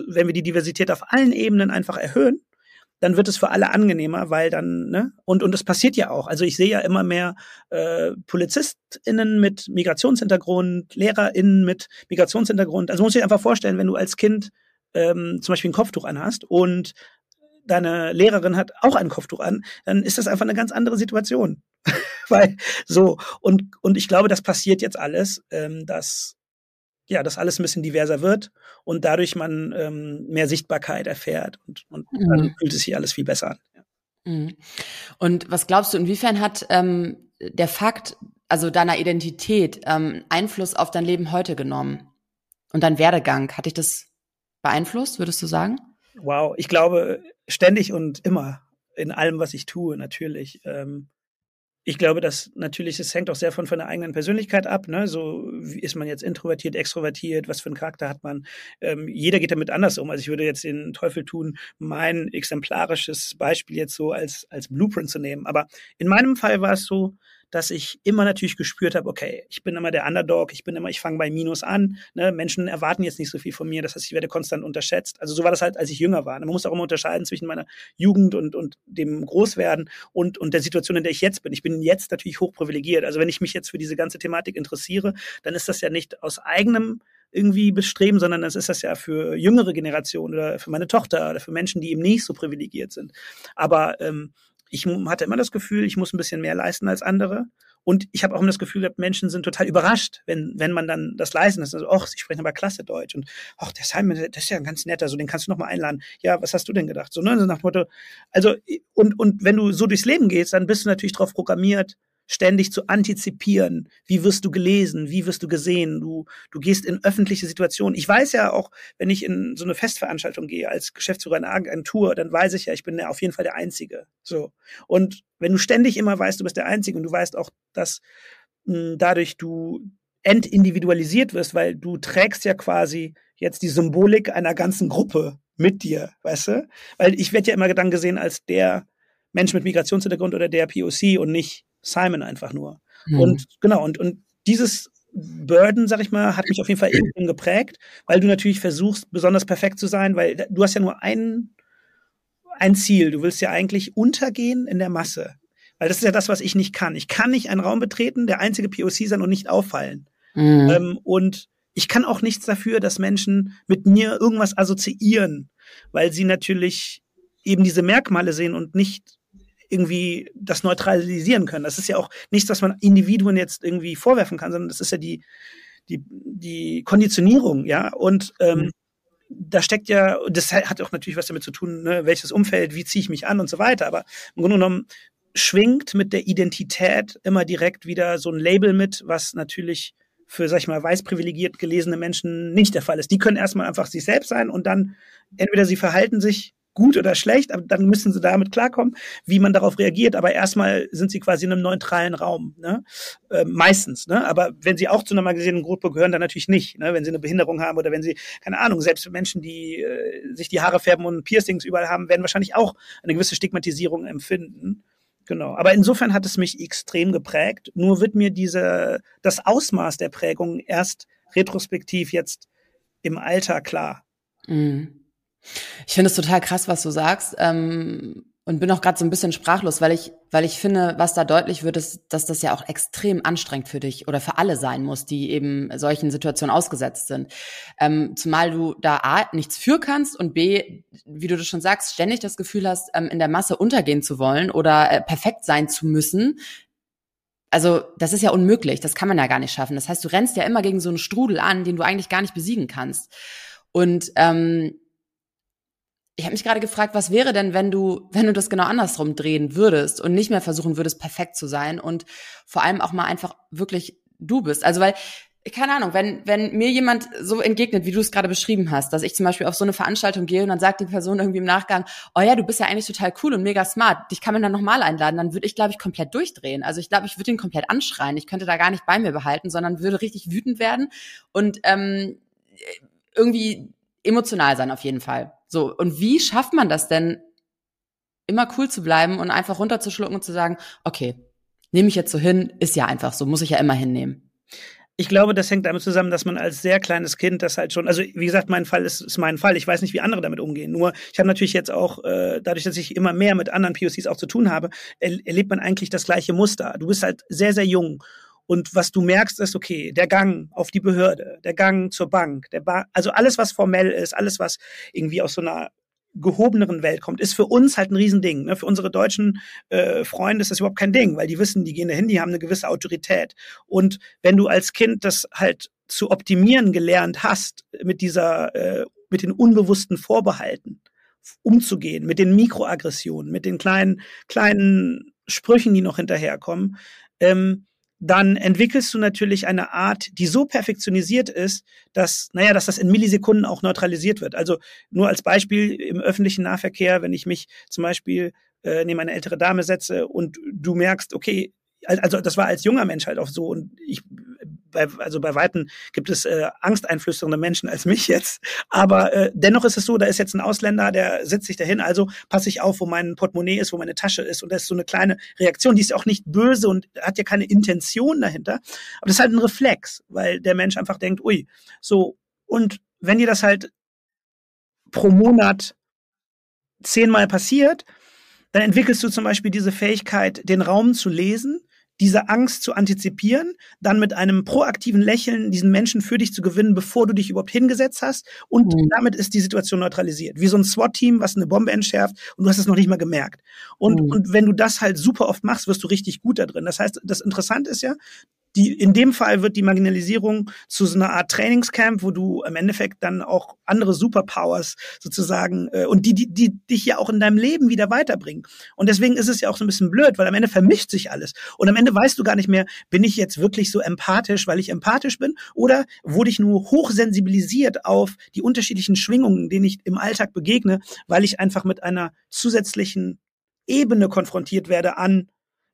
wenn wir die Diversität auf allen Ebenen einfach erhöhen, dann wird es für alle angenehmer, weil dann, ne, und, und es passiert ja auch. Also ich sehe ja immer mehr äh, PolizistInnen mit Migrationshintergrund, LehrerInnen mit Migrationshintergrund. Also muss ich einfach vorstellen, wenn du als Kind ähm, zum Beispiel ein Kopftuch anhast und deine Lehrerin hat auch ein Kopftuch an, dann ist das einfach eine ganz andere Situation. weil so, und, und ich glaube, das passiert jetzt alles, ähm, dass ja, dass alles ein bisschen diverser wird und dadurch man ähm, mehr Sichtbarkeit erfährt und, und mhm. dann fühlt es sich alles viel besser an. Ja. Mhm. Und was glaubst du, inwiefern hat ähm, der Fakt, also deiner Identität, ähm, Einfluss auf dein Leben heute genommen und dein Werdegang? Hat dich das beeinflusst, würdest du sagen? Wow, ich glaube ständig und immer in allem, was ich tue, natürlich. Ähm, ich glaube, dass natürlich, es hängt auch sehr von, von der eigenen Persönlichkeit ab. Ne? So wie ist man jetzt introvertiert, extrovertiert, was für einen Charakter hat man. Ähm, jeder geht damit anders um. Also ich würde jetzt den Teufel tun, mein exemplarisches Beispiel jetzt so als, als Blueprint zu nehmen. Aber in meinem Fall war es so, dass ich immer natürlich gespürt habe, okay, ich bin immer der Underdog, ich bin immer, ich fange bei Minus an. Ne? Menschen erwarten jetzt nicht so viel von mir, das heißt, ich werde konstant unterschätzt. Also so war das halt, als ich jünger war. Man muss auch immer unterscheiden zwischen meiner Jugend und, und dem Großwerden und, und der Situation, in der ich jetzt bin. Ich bin jetzt natürlich hochprivilegiert. Also wenn ich mich jetzt für diese ganze Thematik interessiere, dann ist das ja nicht aus eigenem irgendwie bestreben, sondern das ist das ja für jüngere Generationen oder für meine Tochter oder für Menschen, die eben nicht so privilegiert sind. Aber ähm, ich hatte immer das Gefühl, ich muss ein bisschen mehr leisten als andere. Und ich habe auch immer das Gefühl gehabt, Menschen sind total überrascht, wenn, wenn man dann das leisten ist. Also, ach, sie sprechen aber klasse Deutsch. Und ach, der Simon, das ist ja ein ganz netter, so den kannst du noch mal einladen. Ja, was hast du denn gedacht? So, ne, nach dem Motto, also, und, und wenn du so durchs Leben gehst, dann bist du natürlich darauf programmiert, ständig zu antizipieren. Wie wirst du gelesen? Wie wirst du gesehen? Du, du gehst in öffentliche Situationen. Ich weiß ja auch, wenn ich in so eine Festveranstaltung gehe als Geschäftsführer einer Agentur, dann weiß ich ja, ich bin ja auf jeden Fall der Einzige. So. Und wenn du ständig immer weißt, du bist der Einzige und du weißt auch, dass mh, hm, dadurch du entindividualisiert wirst, weil du trägst ja quasi jetzt die Symbolik einer ganzen Gruppe mit dir, weißt du? Weil ich werde ja immer dann gesehen als der Mensch mit Migrationshintergrund oder der POC und nicht Simon einfach nur. Mhm. Und genau, und, und dieses Burden, sag ich mal, hat mich auf jeden Fall eben geprägt, weil du natürlich versuchst, besonders perfekt zu sein, weil du hast ja nur ein, ein Ziel. Du willst ja eigentlich untergehen in der Masse. Weil das ist ja das, was ich nicht kann. Ich kann nicht einen Raum betreten, der einzige POC sein und nicht auffallen. Mhm. Ähm, und ich kann auch nichts dafür, dass Menschen mit mir irgendwas assoziieren, weil sie natürlich eben diese Merkmale sehen und nicht irgendwie das neutralisieren können. Das ist ja auch nichts, was man Individuen jetzt irgendwie vorwerfen kann, sondern das ist ja die, die, die Konditionierung, ja. Und ähm, mhm. da steckt ja, das hat auch natürlich was damit zu tun, ne, welches Umfeld, wie ziehe ich mich an und so weiter. Aber im Grunde genommen schwingt mit der Identität immer direkt wieder so ein Label mit, was natürlich für, sag ich mal, weiß privilegiert gelesene Menschen nicht der Fall ist. Die können erstmal einfach sich selbst sein und dann entweder sie verhalten sich gut oder schlecht, aber dann müssen sie damit klarkommen, wie man darauf reagiert. Aber erstmal sind sie quasi in einem neutralen Raum, ne? Äh, meistens. Ne? Aber wenn sie auch zu einer marginalisierten Gruppe gehören, dann natürlich nicht. Ne? Wenn sie eine Behinderung haben oder wenn sie, keine Ahnung, selbst Menschen, die äh, sich die Haare färben und Piercings überall haben, werden wahrscheinlich auch eine gewisse Stigmatisierung empfinden. Genau. Aber insofern hat es mich extrem geprägt. Nur wird mir diese, das Ausmaß der Prägung erst retrospektiv jetzt im Alter klar. Mhm. Ich finde es total krass, was du sagst. Ähm, und bin auch gerade so ein bisschen sprachlos, weil ich, weil ich finde, was da deutlich wird, ist, dass das ja auch extrem anstrengend für dich oder für alle sein muss, die eben solchen Situationen ausgesetzt sind. Ähm, zumal du da A, nichts für kannst und B, wie du das schon sagst, ständig das Gefühl hast, ähm, in der Masse untergehen zu wollen oder äh, perfekt sein zu müssen. Also, das ist ja unmöglich. Das kann man ja gar nicht schaffen. Das heißt, du rennst ja immer gegen so einen Strudel an, den du eigentlich gar nicht besiegen kannst. Und ähm, ich habe mich gerade gefragt, was wäre denn, wenn du, wenn du das genau andersrum drehen würdest und nicht mehr versuchen würdest, perfekt zu sein und vor allem auch mal einfach wirklich du bist. Also weil keine Ahnung, wenn, wenn mir jemand so entgegnet, wie du es gerade beschrieben hast, dass ich zum Beispiel auf so eine Veranstaltung gehe und dann sagt die Person irgendwie im Nachgang, oh ja, du bist ja eigentlich total cool und mega smart, dich kann man dann nochmal einladen, dann würde ich, glaube ich, komplett durchdrehen. Also ich glaube, ich würde ihn komplett anschreien. Ich könnte da gar nicht bei mir behalten, sondern würde richtig wütend werden und ähm, irgendwie emotional sein auf jeden Fall. So, und wie schafft man das denn, immer cool zu bleiben und einfach runterzuschlucken und zu sagen, okay, nehme ich jetzt so hin, ist ja einfach so, muss ich ja immer hinnehmen. Ich glaube, das hängt damit zusammen, dass man als sehr kleines Kind das halt schon, also wie gesagt, mein Fall ist, ist mein Fall. Ich weiß nicht, wie andere damit umgehen. Nur ich habe natürlich jetzt auch, äh, dadurch, dass ich immer mehr mit anderen POCs auch zu tun habe, er, erlebt man eigentlich das gleiche Muster. Du bist halt sehr, sehr jung und was du merkst, ist, okay, der Gang auf die Behörde, der Gang zur Bank, der ba also alles, was formell ist, alles, was irgendwie aus so einer gehobeneren Welt kommt, ist für uns halt ein Riesending. Ne? Für unsere deutschen äh, Freunde ist das überhaupt kein Ding, weil die wissen, die gehen dahin, die haben eine gewisse Autorität. Und wenn du als Kind das halt zu optimieren gelernt hast, mit dieser, äh, mit den unbewussten Vorbehalten umzugehen, mit den Mikroaggressionen, mit den kleinen, kleinen Sprüchen, die noch hinterherkommen, ähm, dann entwickelst du natürlich eine Art, die so perfektionisiert ist, dass, naja, dass das in Millisekunden auch neutralisiert wird. Also nur als Beispiel im öffentlichen Nahverkehr, wenn ich mich zum Beispiel äh, neben eine ältere Dame setze und du merkst, okay, also das war als junger Mensch halt auch so und ich bei, also bei Weitem gibt es äh, angsteinflüsternde Menschen als mich jetzt. Aber äh, dennoch ist es so, da ist jetzt ein Ausländer, der setzt sich dahin, also passe ich auf, wo mein Portemonnaie ist, wo meine Tasche ist. Und das ist so eine kleine Reaktion, die ist auch nicht böse und hat ja keine Intention dahinter. Aber das ist halt ein Reflex, weil der Mensch einfach denkt, ui, so. Und wenn dir das halt pro Monat zehnmal passiert, dann entwickelst du zum Beispiel diese Fähigkeit, den Raum zu lesen diese Angst zu antizipieren, dann mit einem proaktiven Lächeln diesen Menschen für dich zu gewinnen, bevor du dich überhaupt hingesetzt hast. Und mhm. damit ist die Situation neutralisiert. Wie so ein SWAT-Team, was eine Bombe entschärft und du hast es noch nicht mal gemerkt. Und, mhm. und wenn du das halt super oft machst, wirst du richtig gut da drin. Das heißt, das Interessante ist ja, die, in dem Fall wird die Marginalisierung zu so einer Art Trainingscamp, wo du im Endeffekt dann auch andere Superpowers sozusagen äh, und die, die, die dich ja auch in deinem Leben wieder weiterbringen. Und deswegen ist es ja auch so ein bisschen blöd, weil am Ende vermischt sich alles. Und am Ende weißt du gar nicht mehr, bin ich jetzt wirklich so empathisch, weil ich empathisch bin, oder wurde ich nur hochsensibilisiert auf die unterschiedlichen Schwingungen, denen ich im Alltag begegne, weil ich einfach mit einer zusätzlichen Ebene konfrontiert werde an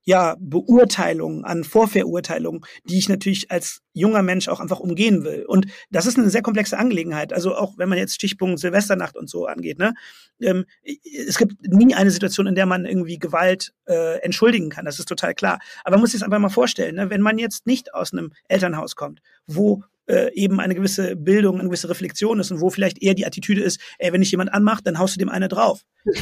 ja, Beurteilungen, an Vorverurteilungen, die ich natürlich als junger Mensch auch einfach umgehen will. Und das ist eine sehr komplexe Angelegenheit. Also auch wenn man jetzt Stichpunkt Silvesternacht und so angeht, ne? Ähm, es gibt nie eine Situation, in der man irgendwie Gewalt äh, entschuldigen kann. Das ist total klar. Aber man muss sich das einfach mal vorstellen, ne? wenn man jetzt nicht aus einem Elternhaus kommt, wo äh, eben eine gewisse Bildung, eine gewisse Reflexion ist und wo vielleicht eher die Attitüde ist, ey, wenn dich jemand anmacht, dann haust du dem eine drauf.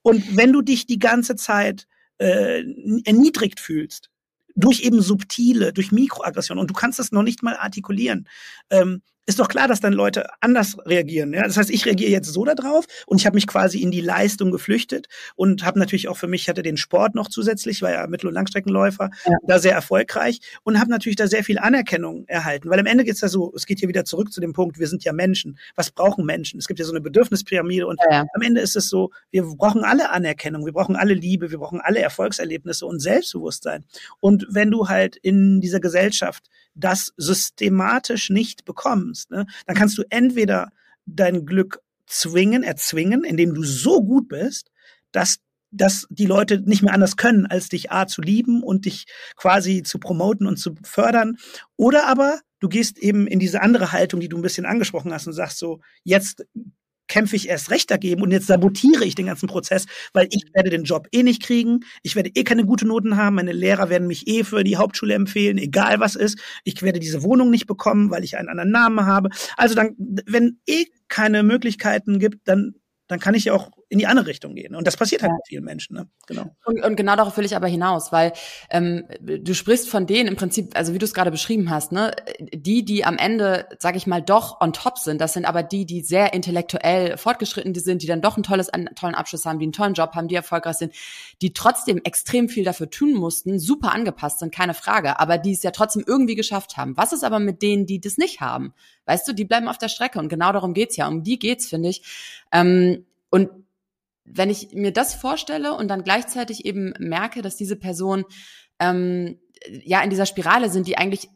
und wenn du dich die ganze Zeit äh, erniedrigt fühlst. Durch eben subtile, durch Mikroaggression. Und du kannst das noch nicht mal artikulieren, ähm, ist doch klar, dass dann Leute anders reagieren. Ja? Das heißt, ich reagiere jetzt so darauf und ich habe mich quasi in die Leistung geflüchtet und habe natürlich auch für mich, hatte den Sport noch zusätzlich, war ja Mittel- und Langstreckenläufer, ja. da sehr erfolgreich und habe natürlich da sehr viel Anerkennung erhalten. Weil am Ende geht es ja so, es geht hier wieder zurück zu dem Punkt, wir sind ja Menschen. Was brauchen Menschen? Es gibt ja so eine Bedürfnispyramide und ja, ja. am Ende ist es so, wir brauchen alle Anerkennung, wir brauchen alle Liebe, wir brauchen alle Erfolgserlebnisse und Selbstbewusstsein. Und wenn du halt in dieser Gesellschaft das systematisch nicht bekommst, ne, dann kannst du entweder dein Glück zwingen, erzwingen, indem du so gut bist, dass dass die Leute nicht mehr anders können, als dich A zu lieben und dich quasi zu promoten und zu fördern. Oder aber du gehst eben in diese andere Haltung, die du ein bisschen angesprochen hast und sagst so, jetzt kämpfe ich erst recht dagegen und jetzt sabotiere ich den ganzen Prozess, weil ich werde den Job eh nicht kriegen, ich werde eh keine gute Noten haben, meine Lehrer werden mich eh für die Hauptschule empfehlen, egal was ist, ich werde diese Wohnung nicht bekommen, weil ich einen anderen Namen habe. Also dann, wenn eh keine Möglichkeiten gibt, dann dann kann ich ja auch in die andere Richtung gehen. Und das passiert halt ja. mit vielen Menschen. Ne? Genau. Und, und genau darauf will ich aber hinaus, weil ähm, du sprichst von denen im Prinzip, also wie du es gerade beschrieben hast, ne, die, die am Ende, sage ich mal, doch on top sind, das sind aber die, die sehr intellektuell fortgeschritten sind, die dann doch ein tolles, einen tollen Abschluss haben, die einen tollen Job haben, die erfolgreich sind, die trotzdem extrem viel dafür tun mussten, super angepasst sind, keine Frage, aber die es ja trotzdem irgendwie geschafft haben. Was ist aber mit denen, die das nicht haben? Weißt du, die bleiben auf der Strecke und genau darum geht's ja. Um die geht's, finde ich. Ähm, und wenn ich mir das vorstelle und dann gleichzeitig eben merke, dass diese Personen ähm, ja in dieser Spirale sind, die eigentlich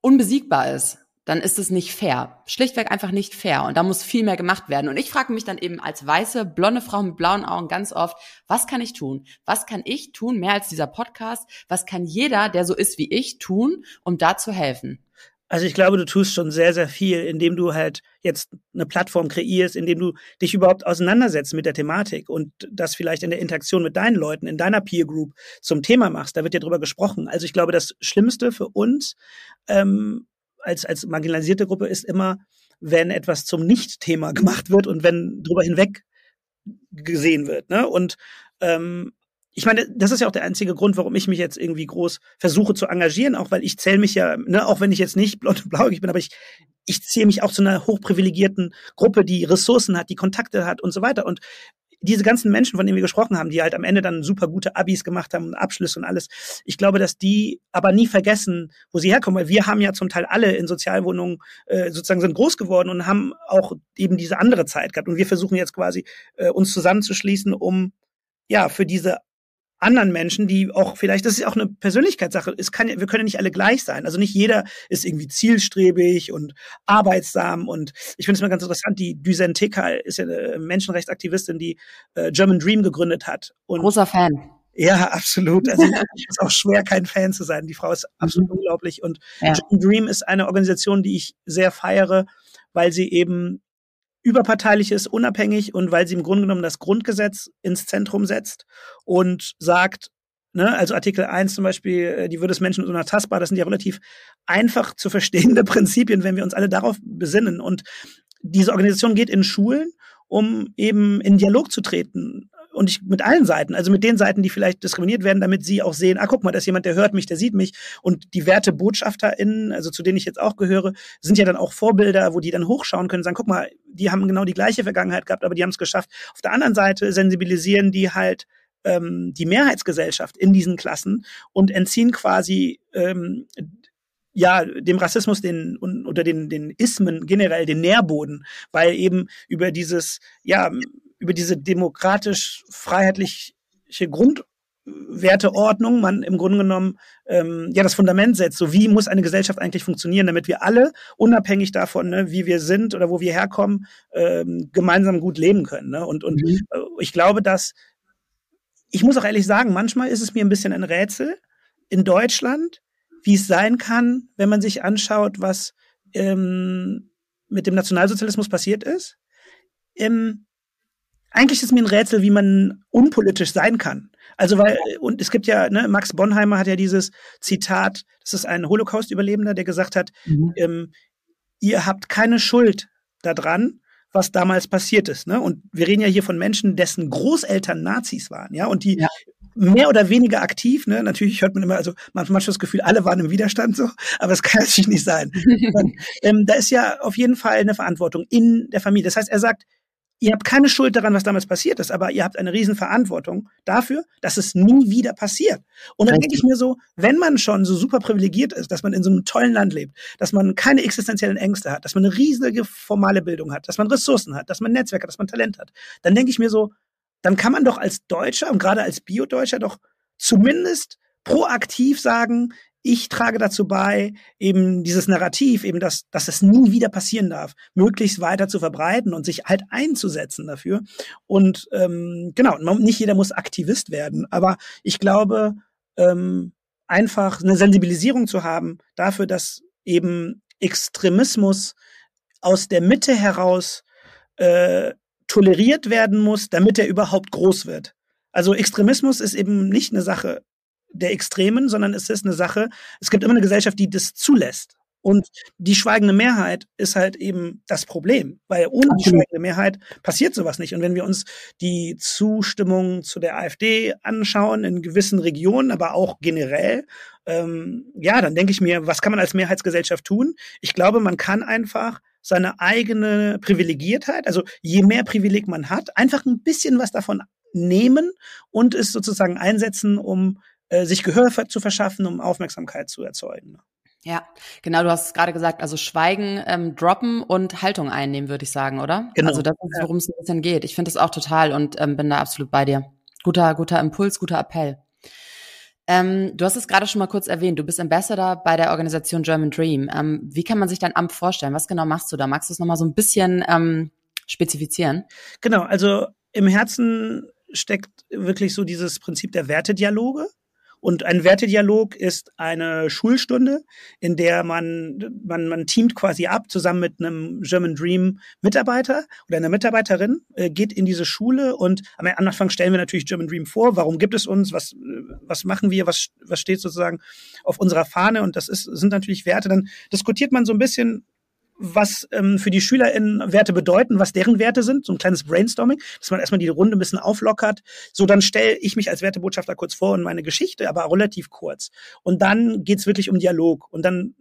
unbesiegbar ist, dann ist es nicht fair. Schlichtweg einfach nicht fair. Und da muss viel mehr gemacht werden. Und ich frage mich dann eben als weiße, blonde Frau mit blauen Augen ganz oft, was kann ich tun? Was kann ich tun, mehr als dieser Podcast? Was kann jeder, der so ist wie ich, tun, um da zu helfen? Also ich glaube, du tust schon sehr, sehr viel, indem du halt jetzt eine Plattform kreierst, indem du dich überhaupt auseinandersetzt mit der Thematik und das vielleicht in der Interaktion mit deinen Leuten, in deiner Peer Group zum Thema machst. Da wird ja drüber gesprochen. Also ich glaube, das Schlimmste für uns ähm, als, als marginalisierte Gruppe ist immer, wenn etwas zum Nicht-Thema gemacht wird und wenn drüber hinweg gesehen wird. Ne? Und ähm, ich meine, das ist ja auch der einzige Grund, warum ich mich jetzt irgendwie groß versuche zu engagieren, auch weil ich zähle mich ja, ne, auch wenn ich jetzt nicht blond und blauäugig bin, aber ich, ich zähle mich auch zu einer hochprivilegierten Gruppe, die Ressourcen hat, die Kontakte hat und so weiter. Und diese ganzen Menschen, von denen wir gesprochen haben, die halt am Ende dann super gute Abis gemacht haben, Abschlüsse und alles, ich glaube, dass die aber nie vergessen, wo sie herkommen, weil wir haben ja zum Teil alle in Sozialwohnungen äh, sozusagen sind groß geworden und haben auch eben diese andere Zeit gehabt. Und wir versuchen jetzt quasi äh, uns zusammenzuschließen, um ja für diese anderen Menschen, die auch vielleicht, das ist auch eine Persönlichkeitssache, es kann, wir können ja nicht alle gleich sein. Also nicht jeder ist irgendwie zielstrebig und arbeitsam und ich finde es mal ganz interessant, die Düsen Tekal ist ja eine Menschenrechtsaktivistin, die äh, German Dream gegründet hat. Und Großer Fan. Ja, absolut. Also es ist auch schwer, kein Fan zu sein. Die Frau ist absolut mhm. unglaublich. Und ja. Dream ist eine Organisation, die ich sehr feiere, weil sie eben überparteilich ist, unabhängig und weil sie im Grunde genommen das Grundgesetz ins Zentrum setzt und sagt, ne, also Artikel 1 zum Beispiel, äh, die Würde des Menschen ist unantastbar, das sind ja relativ einfach zu verstehende Prinzipien, wenn wir uns alle darauf besinnen. Und diese Organisation geht in Schulen, um eben in Dialog zu treten und ich mit allen Seiten, also mit den Seiten, die vielleicht diskriminiert werden, damit sie auch sehen, ah, guck mal, da ist jemand, der hört mich, der sieht mich. Und die WertebotschafterInnen, also zu denen ich jetzt auch gehöre, sind ja dann auch Vorbilder, wo die dann hochschauen können, sagen, guck mal, die haben genau die gleiche Vergangenheit gehabt, aber die haben es geschafft. Auf der anderen Seite sensibilisieren die halt ähm, die Mehrheitsgesellschaft in diesen Klassen und entziehen quasi ähm, ja, dem Rassismus den oder den, den Ismen generell den Nährboden, weil eben über dieses, ja, über diese demokratisch-freiheitliche Grundwerteordnung man im Grunde genommen ähm, ja das Fundament setzt. So wie muss eine Gesellschaft eigentlich funktionieren, damit wir alle unabhängig davon, ne, wie wir sind oder wo wir herkommen, ähm, gemeinsam gut leben können. Ne? Und und mhm. Äh, ich glaube, dass ich muss auch ehrlich sagen, manchmal ist es mir ein bisschen ein Rätsel in Deutschland, wie es sein kann, wenn man sich anschaut, was ähm, mit dem Nationalsozialismus passiert ist. Ähm, eigentlich ist mir ein Rätsel, wie man unpolitisch sein kann. Also weil, und es gibt ja, ne, Max Bonheimer hat ja dieses Zitat, das ist ein Holocaust-Überlebender, der gesagt hat, mhm. ähm, ihr habt keine Schuld daran, was damals passiert ist. Ne? Und wir reden ja hier von Menschen, dessen Großeltern Nazis waren, ja, und die ja. mehr oder weniger aktiv, ne? Natürlich hört man immer, also manchmal das Gefühl, alle waren im Widerstand so, aber es kann natürlich nicht sein. Und, ähm, da ist ja auf jeden Fall eine Verantwortung in der Familie. Das heißt, er sagt, ihr habt keine Schuld daran, was damals passiert ist, aber ihr habt eine Riesenverantwortung dafür, dass es nie wieder passiert. Und dann denke ich mir so, wenn man schon so super privilegiert ist, dass man in so einem tollen Land lebt, dass man keine existenziellen Ängste hat, dass man eine riesige formale Bildung hat, dass man Ressourcen hat, dass man Netzwerke, dass man Talent hat, dann denke ich mir so, dann kann man doch als Deutscher und gerade als Bio-Deutscher doch zumindest proaktiv sagen, ich trage dazu bei, eben dieses Narrativ, eben dass, dass es nie wieder passieren darf, möglichst weiter zu verbreiten und sich halt einzusetzen dafür. Und ähm, genau, nicht jeder muss Aktivist werden, aber ich glaube, ähm, einfach eine Sensibilisierung zu haben dafür, dass eben Extremismus aus der Mitte heraus äh, toleriert werden muss, damit er überhaupt groß wird. Also Extremismus ist eben nicht eine Sache der Extremen, sondern es ist eine Sache, es gibt immer eine Gesellschaft, die das zulässt. Und die schweigende Mehrheit ist halt eben das Problem, weil ohne die schweigende Mehrheit passiert sowas nicht. Und wenn wir uns die Zustimmung zu der AfD anschauen, in gewissen Regionen, aber auch generell, ähm, ja, dann denke ich mir, was kann man als Mehrheitsgesellschaft tun? Ich glaube, man kann einfach seine eigene Privilegiertheit, also je mehr Privileg man hat, einfach ein bisschen was davon nehmen und es sozusagen einsetzen, um äh, sich Gehör zu verschaffen, um Aufmerksamkeit zu erzeugen. Ja, genau, du hast gerade gesagt, also Schweigen, ähm, droppen und Haltung einnehmen, würde ich sagen, oder? Genau. Also das ist, worum es ein bisschen geht. Ich finde das auch total und ähm, bin da absolut bei dir. Guter, guter Impuls, guter Appell. Ähm, du hast es gerade schon mal kurz erwähnt, du bist Ambassador bei der Organisation German Dream. Ähm, wie kann man sich dein Amt vorstellen? Was genau machst du da? Magst du es nochmal so ein bisschen ähm, spezifizieren? Genau, also im Herzen steckt wirklich so dieses Prinzip der Wertedialoge. Und ein Wertedialog ist eine Schulstunde, in der man, man, man teamt quasi ab, zusammen mit einem German Dream Mitarbeiter oder einer Mitarbeiterin, äh, geht in diese Schule und am Anfang stellen wir natürlich German Dream vor, warum gibt es uns, was, was machen wir, was, was steht sozusagen auf unserer Fahne? Und das ist, sind natürlich Werte. Dann diskutiert man so ein bisschen was ähm, für die SchülerInnen Werte bedeuten, was deren Werte sind, so ein kleines Brainstorming, dass man erstmal die Runde ein bisschen auflockert. So, dann stelle ich mich als Wertebotschafter kurz vor und meine Geschichte, aber relativ kurz. Und dann geht's wirklich um Dialog. Und dann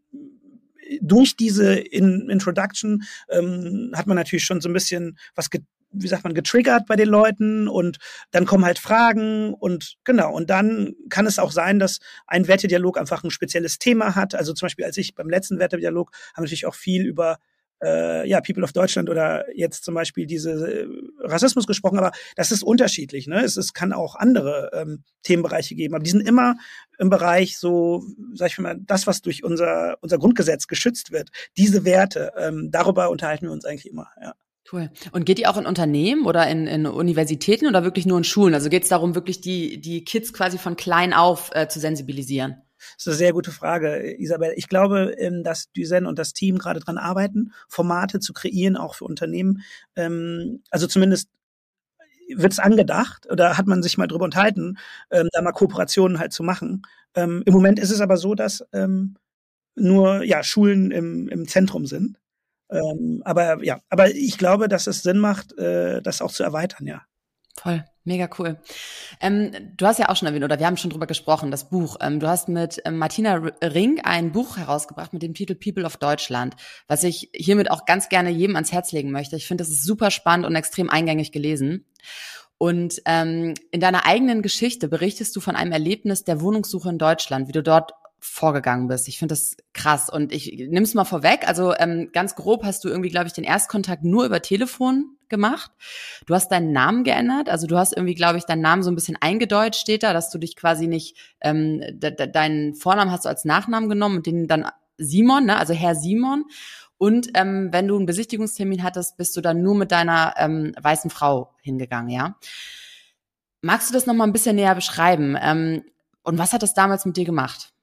durch diese In Introduction ähm, hat man natürlich schon so ein bisschen was wie sagt man, getriggert bei den Leuten und dann kommen halt Fragen und genau. Und dann kann es auch sein, dass ein Wertedialog einfach ein spezielles Thema hat. Also zum Beispiel, als ich beim letzten Wertedialog haben natürlich auch viel über äh, ja, People of Deutschland oder jetzt zum Beispiel diese äh, Rassismus gesprochen, aber das ist unterschiedlich. Ne? Es, es kann auch andere ähm, Themenbereiche geben, aber die sind immer im Bereich so, sag ich mal, das, was durch unser, unser Grundgesetz geschützt wird, diese Werte, ähm, darüber unterhalten wir uns eigentlich immer, ja. Cool. Und geht ihr auch in Unternehmen oder in, in Universitäten oder wirklich nur in Schulen? Also geht es darum, wirklich die, die Kids quasi von klein auf äh, zu sensibilisieren? Das ist eine sehr gute Frage, Isabel. Ich glaube, ähm, dass Düsen und das Team gerade dran arbeiten, Formate zu kreieren, auch für Unternehmen. Ähm, also zumindest wird es angedacht oder hat man sich mal drüber unterhalten, ähm, da mal Kooperationen halt zu machen. Im Moment ist es aber so, dass nur ja Schulen im, im Zentrum sind. Ähm, aber ja, aber ich glaube, dass es Sinn macht, äh, das auch zu erweitern, ja. Voll, mega cool. Ähm, du hast ja auch schon erwähnt, oder wir haben schon drüber gesprochen, das Buch. Ähm, du hast mit ähm, Martina Ring ein Buch herausgebracht mit dem Titel People of Deutschland, was ich hiermit auch ganz gerne jedem ans Herz legen möchte. Ich finde, das ist super spannend und extrem eingängig gelesen. Und ähm, in deiner eigenen Geschichte berichtest du von einem Erlebnis der Wohnungssuche in Deutschland, wie du dort vorgegangen bist. Ich finde das krass und ich nimm's mal vorweg. Also ähm, ganz grob hast du irgendwie, glaube ich, den Erstkontakt nur über Telefon gemacht. Du hast deinen Namen geändert, also du hast irgendwie, glaube ich, deinen Namen so ein bisschen eingedeutscht steht da, dass du dich quasi nicht ähm, de de deinen Vornamen hast du als Nachnamen genommen und den dann Simon, ne, also Herr Simon. Und ähm, wenn du einen Besichtigungstermin hattest, bist du dann nur mit deiner ähm, weißen Frau hingegangen, ja? Magst du das noch mal ein bisschen näher beschreiben? Ähm, und was hat das damals mit dir gemacht?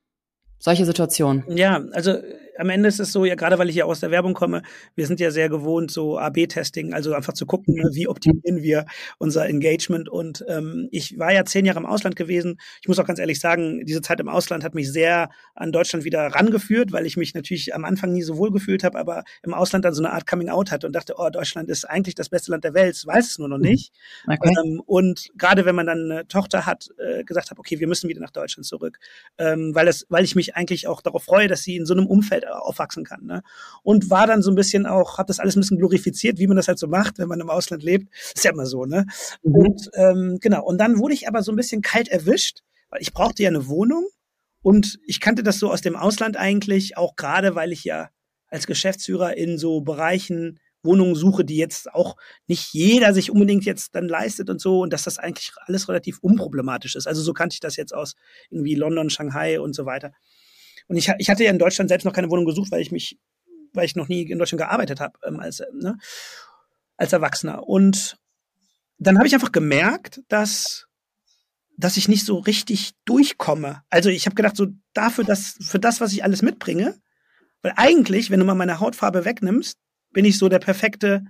Solche Situationen? Ja, also am Ende ist es so, ja, gerade weil ich ja aus der Werbung komme, wir sind ja sehr gewohnt, so AB-Testing, also einfach zu gucken, ne, wie optimieren wir unser Engagement. Und ähm, ich war ja zehn Jahre im Ausland gewesen. Ich muss auch ganz ehrlich sagen, diese Zeit im Ausland hat mich sehr an Deutschland wieder rangeführt, weil ich mich natürlich am Anfang nie so wohl gefühlt habe, aber im Ausland dann so eine Art Coming Out hatte und dachte, oh, Deutschland ist eigentlich das beste Land der Welt, weiß es nur noch nicht. Okay. Ähm, und gerade wenn man dann eine Tochter hat, äh, gesagt habe, okay, wir müssen wieder nach Deutschland zurück, ähm, weil es, weil ich mich eigentlich auch darauf freue, dass sie in so einem Umfeld aufwachsen kann. Ne? Und war dann so ein bisschen auch, habe das alles ein bisschen glorifiziert, wie man das halt so macht, wenn man im Ausland lebt. Ist ja immer so, ne? Mhm. Und ähm, genau, und dann wurde ich aber so ein bisschen kalt erwischt, weil ich brauchte ja eine Wohnung und ich kannte das so aus dem Ausland eigentlich, auch gerade weil ich ja als Geschäftsführer in so Bereichen Wohnungen suche, die jetzt auch nicht jeder sich unbedingt jetzt dann leistet und so und dass das eigentlich alles relativ unproblematisch ist. Also so kannte ich das jetzt aus irgendwie London, Shanghai und so weiter. Und ich, ich hatte ja in Deutschland selbst noch keine Wohnung gesucht, weil ich mich, weil ich noch nie in Deutschland gearbeitet habe ähm, als, ne, als Erwachsener. Und dann habe ich einfach gemerkt, dass dass ich nicht so richtig durchkomme. Also ich habe gedacht, so dafür, dass für das, was ich alles mitbringe, weil eigentlich, wenn du mal meine Hautfarbe wegnimmst, bin ich so der perfekte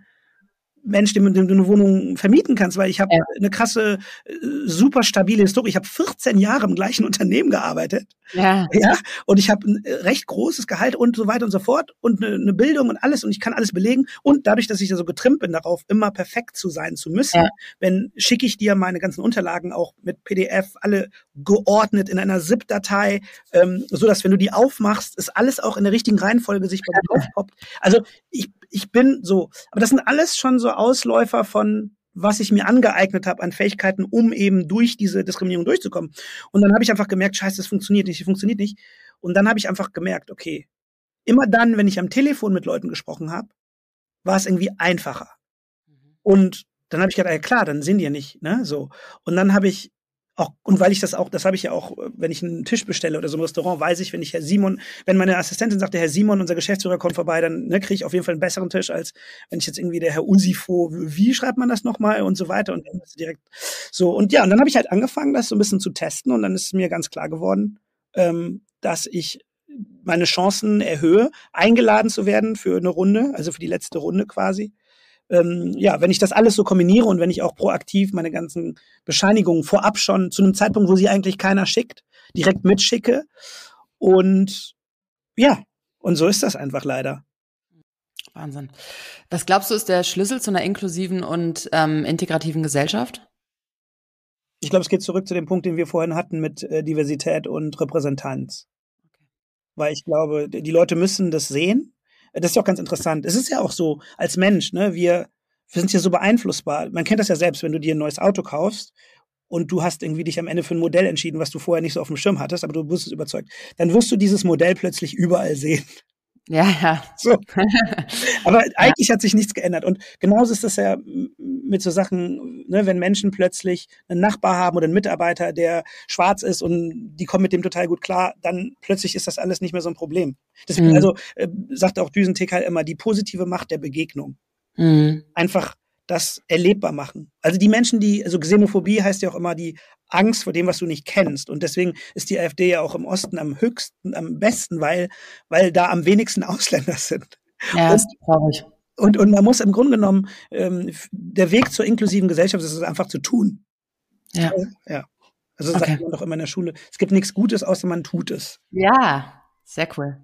Mensch, dem, dem du eine Wohnung vermieten kannst, weil ich habe ja. eine krasse, äh, super stabile Historie. Ich habe 14 Jahre im gleichen Unternehmen gearbeitet. Ja. ja und ich habe ein äh, recht großes Gehalt und so weiter und so fort und eine, eine, Bildung und alles und ich kann alles belegen. Und dadurch, dass ich ja so getrimmt bin darauf, immer perfekt zu sein zu müssen, ja. wenn schicke ich dir meine ganzen Unterlagen auch mit PDF, alle geordnet in einer ZIP-Datei, ähm, so dass wenn du die aufmachst, ist alles auch in der richtigen Reihenfolge sich bei dir aufpoppt. Also ich ich bin so, aber das sind alles schon so Ausläufer von was ich mir angeeignet habe an Fähigkeiten, um eben durch diese Diskriminierung durchzukommen. Und dann habe ich einfach gemerkt, scheiße, das funktioniert nicht, das funktioniert nicht. Und dann habe ich einfach gemerkt, okay, immer dann, wenn ich am Telefon mit Leuten gesprochen habe, war es irgendwie einfacher. Mhm. Und dann habe ich gedacht, ja klar, dann sind die ja nicht, ne, so. Und dann habe ich auch, und weil ich das auch, das habe ich ja auch, wenn ich einen Tisch bestelle oder so im Restaurant, weiß ich, wenn ich Herr Simon, wenn meine Assistentin sagt, der Herr Simon, unser Geschäftsführer, kommt vorbei, dann ne, kriege ich auf jeden Fall einen besseren Tisch, als wenn ich jetzt irgendwie der Herr Usifo, wie schreibt man das nochmal und so weiter und dann direkt so. Und ja, und dann habe ich halt angefangen, das so ein bisschen zu testen und dann ist mir ganz klar geworden, ähm, dass ich meine Chancen erhöhe, eingeladen zu werden für eine Runde, also für die letzte Runde quasi ähm, ja, wenn ich das alles so kombiniere und wenn ich auch proaktiv meine ganzen Bescheinigungen vorab schon zu einem Zeitpunkt, wo sie eigentlich keiner schickt, direkt mitschicke. Und ja, und so ist das einfach leider. Wahnsinn. Was glaubst du, ist der Schlüssel zu einer inklusiven und ähm, integrativen Gesellschaft? Ich glaube, es geht zurück zu dem Punkt, den wir vorhin hatten mit äh, Diversität und Repräsentanz. Okay. Weil ich glaube, die Leute müssen das sehen das ist ja auch ganz interessant. Es ist ja auch so, als Mensch, ne, wir, wir sind ja so beeinflussbar. Man kennt das ja selbst, wenn du dir ein neues Auto kaufst und du hast irgendwie dich am Ende für ein Modell entschieden, was du vorher nicht so auf dem Schirm hattest, aber du bist überzeugt. Dann wirst du dieses Modell plötzlich überall sehen. Ja, ja. So. Aber eigentlich ja. hat sich nichts geändert. Und genauso ist das ja mit so Sachen, ne, wenn Menschen plötzlich einen Nachbar haben oder einen Mitarbeiter, der schwarz ist und die kommen mit dem total gut klar, dann plötzlich ist das alles nicht mehr so ein Problem. Deswegen, mhm. also äh, sagt auch Düsentek halt immer, die positive Macht der Begegnung. Mhm. Einfach das erlebbar machen. Also die Menschen, die, also Xenophobie heißt ja auch immer die Angst vor dem, was du nicht kennst. Und deswegen ist die AfD ja auch im Osten am höchsten, am besten, weil, weil da am wenigsten Ausländer sind. Ja, das ist traurig. Und, und man muss im Grunde genommen, ähm, der Weg zur inklusiven Gesellschaft ist es einfach zu tun. Ja. Ja. Also okay. sagt man doch immer in der Schule, es gibt nichts Gutes, außer man tut es. Ja, sehr cool.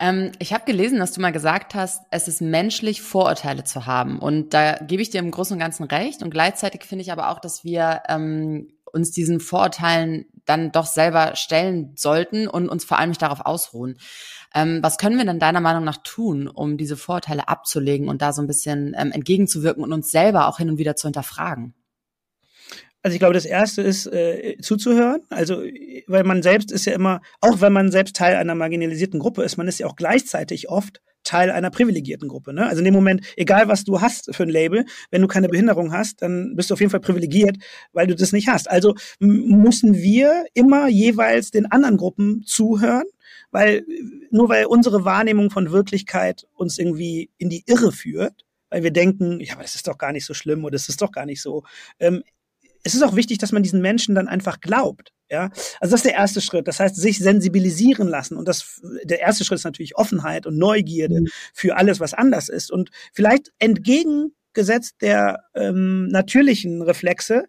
Ähm, ich habe gelesen, dass du mal gesagt hast, es ist menschlich, Vorurteile zu haben. Und da gebe ich dir im Großen und Ganzen recht. Und gleichzeitig finde ich aber auch, dass wir ähm, uns diesen Vorurteilen dann doch selber stellen sollten und uns vor allem nicht darauf ausruhen. Ähm, was können wir denn deiner Meinung nach tun, um diese Vorurteile abzulegen und da so ein bisschen ähm, entgegenzuwirken und uns selber auch hin und wieder zu hinterfragen? Also ich glaube, das erste ist äh, zuzuhören. Also, weil man selbst ist ja immer, auch wenn man selbst Teil einer marginalisierten Gruppe ist, man ist ja auch gleichzeitig oft Teil einer privilegierten Gruppe. Ne? Also in dem Moment, egal was du hast für ein Label, wenn du keine Behinderung hast, dann bist du auf jeden Fall privilegiert, weil du das nicht hast. Also müssen wir immer jeweils den anderen Gruppen zuhören, weil nur weil unsere Wahrnehmung von Wirklichkeit uns irgendwie in die Irre führt, weil wir denken, ja, aber das ist doch gar nicht so schlimm oder das ist doch gar nicht so. Ähm, es ist auch wichtig, dass man diesen Menschen dann einfach glaubt. Ja, also das ist der erste Schritt. Das heißt, sich sensibilisieren lassen. Und das, der erste Schritt ist natürlich Offenheit und Neugierde mhm. für alles, was anders ist. Und vielleicht entgegengesetzt der ähm, natürlichen Reflexe,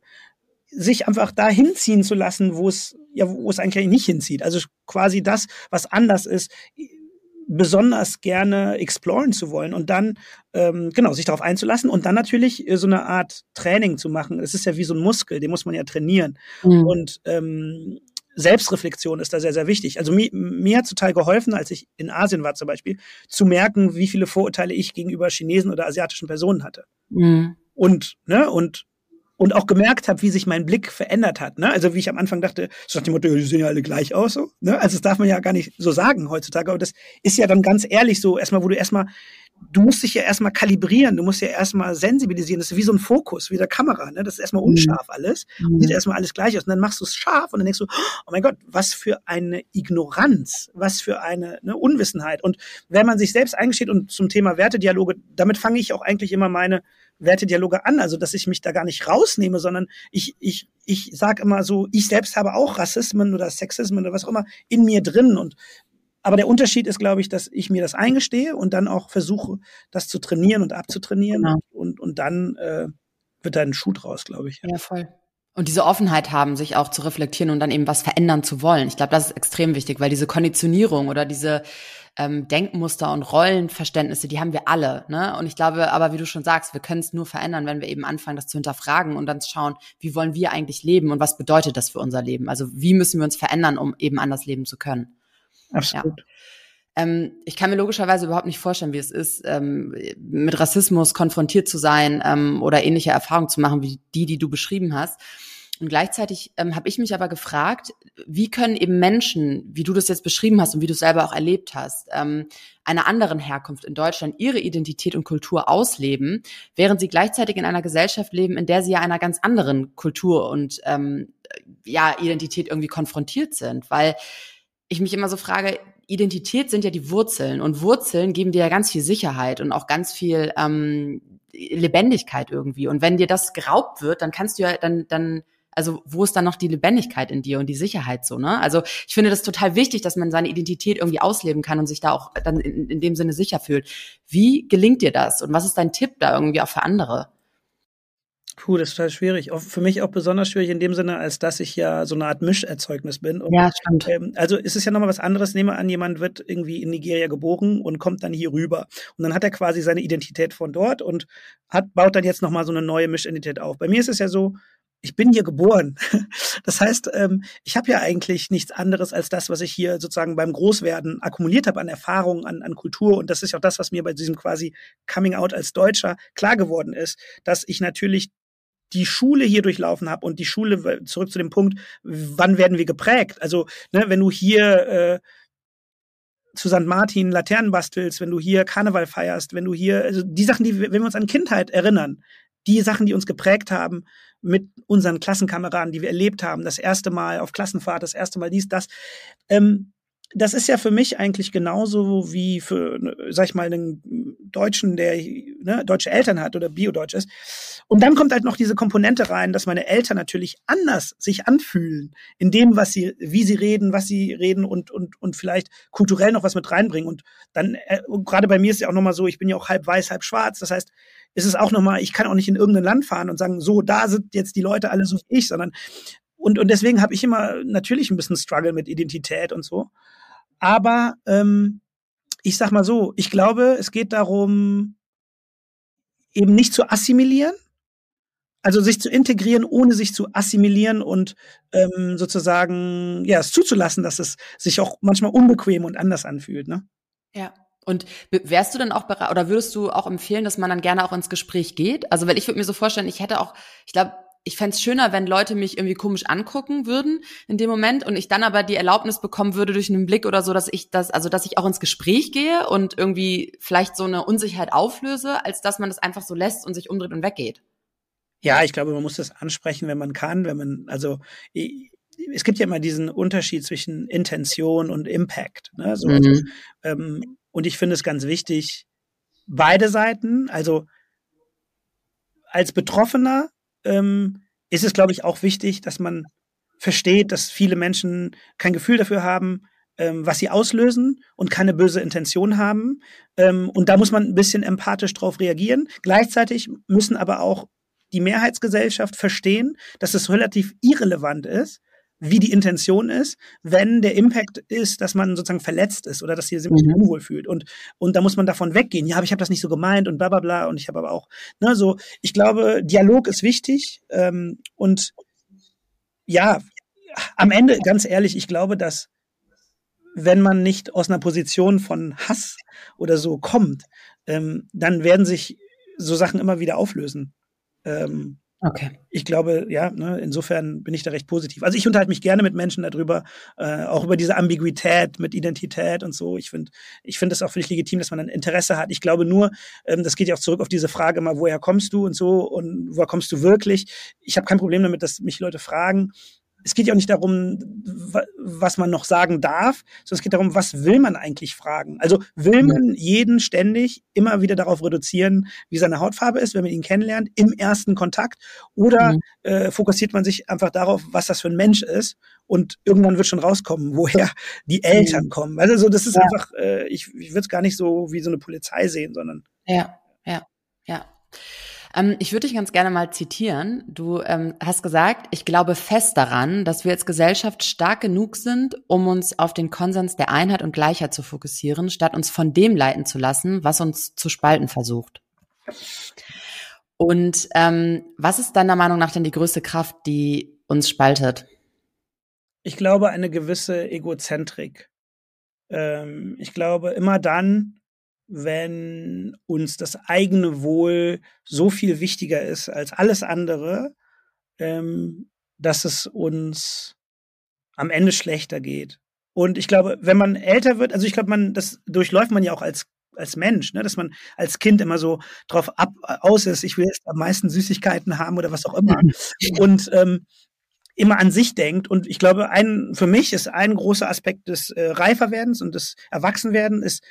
sich einfach da hinziehen zu lassen, wo es, ja, wo es eigentlich nicht hinzieht. Also quasi das, was anders ist, besonders gerne exploren zu wollen und dann ähm, genau sich darauf einzulassen und dann natürlich äh, so eine Art Training zu machen. Es ist ja wie so ein Muskel, den muss man ja trainieren. Mhm. Und ähm, Selbstreflexion ist da sehr, sehr wichtig. Also mir, mir hat total geholfen, als ich in Asien war zum Beispiel, zu merken, wie viele Vorurteile ich gegenüber Chinesen oder asiatischen Personen hatte. Mhm. Und, ne, und und auch gemerkt habe, wie sich mein Blick verändert hat. Ne? Also wie ich am Anfang dachte, so nach dem Motto, die sehen ja alle gleich aus. So, ne? Also das darf man ja gar nicht so sagen heutzutage. Aber das ist ja dann ganz ehrlich so, erstmal, wo du erstmal, du musst dich ja erstmal kalibrieren, du musst ja erstmal sensibilisieren. Das ist wie so ein Fokus, wie der Kamera. Ne? Das ist erstmal mhm. unscharf alles. Mhm. Sieht erstmal alles gleich aus. Und dann machst du es scharf und dann denkst du, oh mein Gott, was für eine Ignoranz, was für eine ne, Unwissenheit. Und wenn man sich selbst eingesteht und zum Thema Wertedialoge, damit fange ich auch eigentlich immer meine Wertedialoge an, also dass ich mich da gar nicht rausnehme, sondern ich, ich, ich sage immer so, ich selbst habe auch Rassismen oder Sexismen oder was auch immer in mir drin. Und aber der Unterschied ist, glaube ich, dass ich mir das eingestehe und dann auch versuche, das zu trainieren und abzutrainieren. Genau. Und, und dann äh, wird da ein Schuh draus, glaube ich. Ja. ja, voll. Und diese Offenheit haben, sich auch zu reflektieren und dann eben was verändern zu wollen. Ich glaube, das ist extrem wichtig, weil diese Konditionierung oder diese ähm, Denkmuster und Rollenverständnisse, die haben wir alle. Ne? Und ich glaube, aber wie du schon sagst, wir können es nur verändern, wenn wir eben anfangen, das zu hinterfragen und dann schauen, wie wollen wir eigentlich leben und was bedeutet das für unser Leben? Also wie müssen wir uns verändern, um eben anders leben zu können? Absolut. Ja. Ähm, ich kann mir logischerweise überhaupt nicht vorstellen, wie es ist, ähm, mit Rassismus konfrontiert zu sein ähm, oder ähnliche Erfahrungen zu machen wie die, die du beschrieben hast. Und gleichzeitig ähm, habe ich mich aber gefragt, wie können eben Menschen, wie du das jetzt beschrieben hast und wie du es selber auch erlebt hast, ähm, einer anderen Herkunft in Deutschland ihre Identität und Kultur ausleben, während sie gleichzeitig in einer Gesellschaft leben, in der sie ja einer ganz anderen Kultur und ähm, ja Identität irgendwie konfrontiert sind, weil ich mich immer so frage, Identität sind ja die Wurzeln und Wurzeln geben dir ja ganz viel Sicherheit und auch ganz viel ähm, Lebendigkeit irgendwie. Und wenn dir das geraubt wird, dann kannst du ja, dann, dann also wo ist dann noch die Lebendigkeit in dir und die Sicherheit so, ne? Also ich finde das total wichtig, dass man seine Identität irgendwie ausleben kann und sich da auch dann in, in dem Sinne sicher fühlt. Wie gelingt dir das? Und was ist dein Tipp da irgendwie auch für andere? Puh, das ist total schwierig. Für mich auch besonders schwierig in dem Sinne, als dass ich ja so eine Art Mischerzeugnis bin. Und, ja, stimmt. Ähm, also ist es ja nochmal was anderes. Nehme an, jemand wird irgendwie in Nigeria geboren und kommt dann hier rüber. Und dann hat er quasi seine Identität von dort und hat, baut dann jetzt nochmal so eine neue Mischidentität auf. Bei mir ist es ja so, ich bin hier geboren. Das heißt, ähm, ich habe ja eigentlich nichts anderes als das, was ich hier sozusagen beim Großwerden akkumuliert habe an Erfahrung, an, an Kultur. Und das ist auch das, was mir bei diesem quasi Coming Out als Deutscher klar geworden ist, dass ich natürlich die Schule hier durchlaufen habe und die Schule, zurück zu dem Punkt, wann werden wir geprägt? Also, ne, wenn du hier äh, zu St. Martin Laternen bastelst, wenn du hier Karneval feierst, wenn du hier, also die Sachen, die, wenn wir uns an Kindheit erinnern, die Sachen, die uns geprägt haben, mit unseren Klassenkameraden, die wir erlebt haben, das erste Mal auf Klassenfahrt, das erste Mal dies, das. Ähm, das ist ja für mich eigentlich genauso wie für, sag ich mal, einen Deutschen, der ne, deutsche Eltern hat oder Biodeutsch ist. Und dann kommt halt noch diese Komponente rein, dass meine Eltern natürlich anders sich anfühlen in dem, was sie, wie sie reden, was sie reden und und und vielleicht kulturell noch was mit reinbringen. Und dann äh, gerade bei mir ist ja auch nochmal so, ich bin ja auch halb weiß, halb schwarz. Das heißt, ist es auch nochmal, ich kann auch nicht in irgendein Land fahren und sagen, so da sind jetzt die Leute alle so wie ich, sondern und, und deswegen habe ich immer natürlich ein bisschen Struggle mit Identität und so. Aber ähm, ich sag mal so, ich glaube, es geht darum, eben nicht zu assimilieren, also sich zu integrieren, ohne sich zu assimilieren und ähm, sozusagen ja es zuzulassen, dass es sich auch manchmal unbequem und anders anfühlt. Ne? Ja. Und wärst du dann auch bereit oder würdest du auch empfehlen, dass man dann gerne auch ins Gespräch geht? Also, weil ich würde mir so vorstellen, ich hätte auch, ich glaube, ich fände es schöner, wenn Leute mich irgendwie komisch angucken würden in dem Moment und ich dann aber die Erlaubnis bekommen würde durch einen Blick oder so, dass ich das, also dass ich auch ins Gespräch gehe und irgendwie vielleicht so eine Unsicherheit auflöse, als dass man das einfach so lässt und sich umdreht und weggeht. Ja, ich glaube, man muss das ansprechen, wenn man kann, wenn man, also es gibt ja immer diesen Unterschied zwischen Intention und Impact. Ne? So, mhm. also, ähm, und ich finde es ganz wichtig, beide Seiten, also als Betroffener ähm, ist es, glaube ich, auch wichtig, dass man versteht, dass viele Menschen kein Gefühl dafür haben, ähm, was sie auslösen und keine böse Intention haben. Ähm, und da muss man ein bisschen empathisch drauf reagieren. Gleichzeitig müssen aber auch die Mehrheitsgesellschaft verstehen, dass es relativ irrelevant ist, wie die Intention ist, wenn der Impact ist, dass man sozusagen verletzt ist oder dass sie sich mhm. unwohl fühlt. Und, und da muss man davon weggehen. Ja, aber ich habe das nicht so gemeint und bla bla bla. Und ich habe aber auch, ne, so, ich glaube, Dialog ist wichtig. Ähm, und ja, am Ende, ganz ehrlich, ich glaube, dass wenn man nicht aus einer Position von Hass oder so kommt, ähm, dann werden sich so Sachen immer wieder auflösen. Ähm, Okay. Ich glaube, ja, ne, insofern bin ich da recht positiv. Also ich unterhalte mich gerne mit Menschen darüber, äh, auch über diese Ambiguität mit Identität und so. Ich finde, ich finde es auch völlig legitim, dass man ein Interesse hat. Ich glaube nur, ähm, das geht ja auch zurück auf diese Frage mal, woher kommst du und so und woher kommst du wirklich? Ich habe kein Problem damit, dass mich Leute fragen es geht ja auch nicht darum, was man noch sagen darf, sondern es geht darum, was will man eigentlich fragen? Also will man jeden ständig immer wieder darauf reduzieren, wie seine Hautfarbe ist, wenn man ihn kennenlernt, im ersten Kontakt? Oder mhm. äh, fokussiert man sich einfach darauf, was das für ein Mensch ist? Und irgendwann wird schon rauskommen, woher die Eltern mhm. kommen. Also das ist ja. einfach, äh, ich, ich würde es gar nicht so wie so eine Polizei sehen, sondern. Ja, ja, ja. Ähm, ich würde dich ganz gerne mal zitieren. Du ähm, hast gesagt, ich glaube fest daran, dass wir als Gesellschaft stark genug sind, um uns auf den Konsens der Einheit und Gleichheit zu fokussieren, statt uns von dem leiten zu lassen, was uns zu spalten versucht. Und ähm, was ist deiner Meinung nach denn die größte Kraft, die uns spaltet? Ich glaube, eine gewisse Egozentrik. Ähm, ich glaube, immer dann, wenn uns das eigene Wohl so viel wichtiger ist als alles andere, ähm, dass es uns am Ende schlechter geht. Und ich glaube, wenn man älter wird, also ich glaube, man, das durchläuft man ja auch als als Mensch, ne, dass man als Kind immer so drauf ab aus ist, ich will jetzt am meisten Süßigkeiten haben oder was auch immer. Und ähm, immer an sich denkt. Und ich glaube, ein, für mich ist ein großer Aspekt des äh, Reiferwerdens und des Erwachsenwerdens ist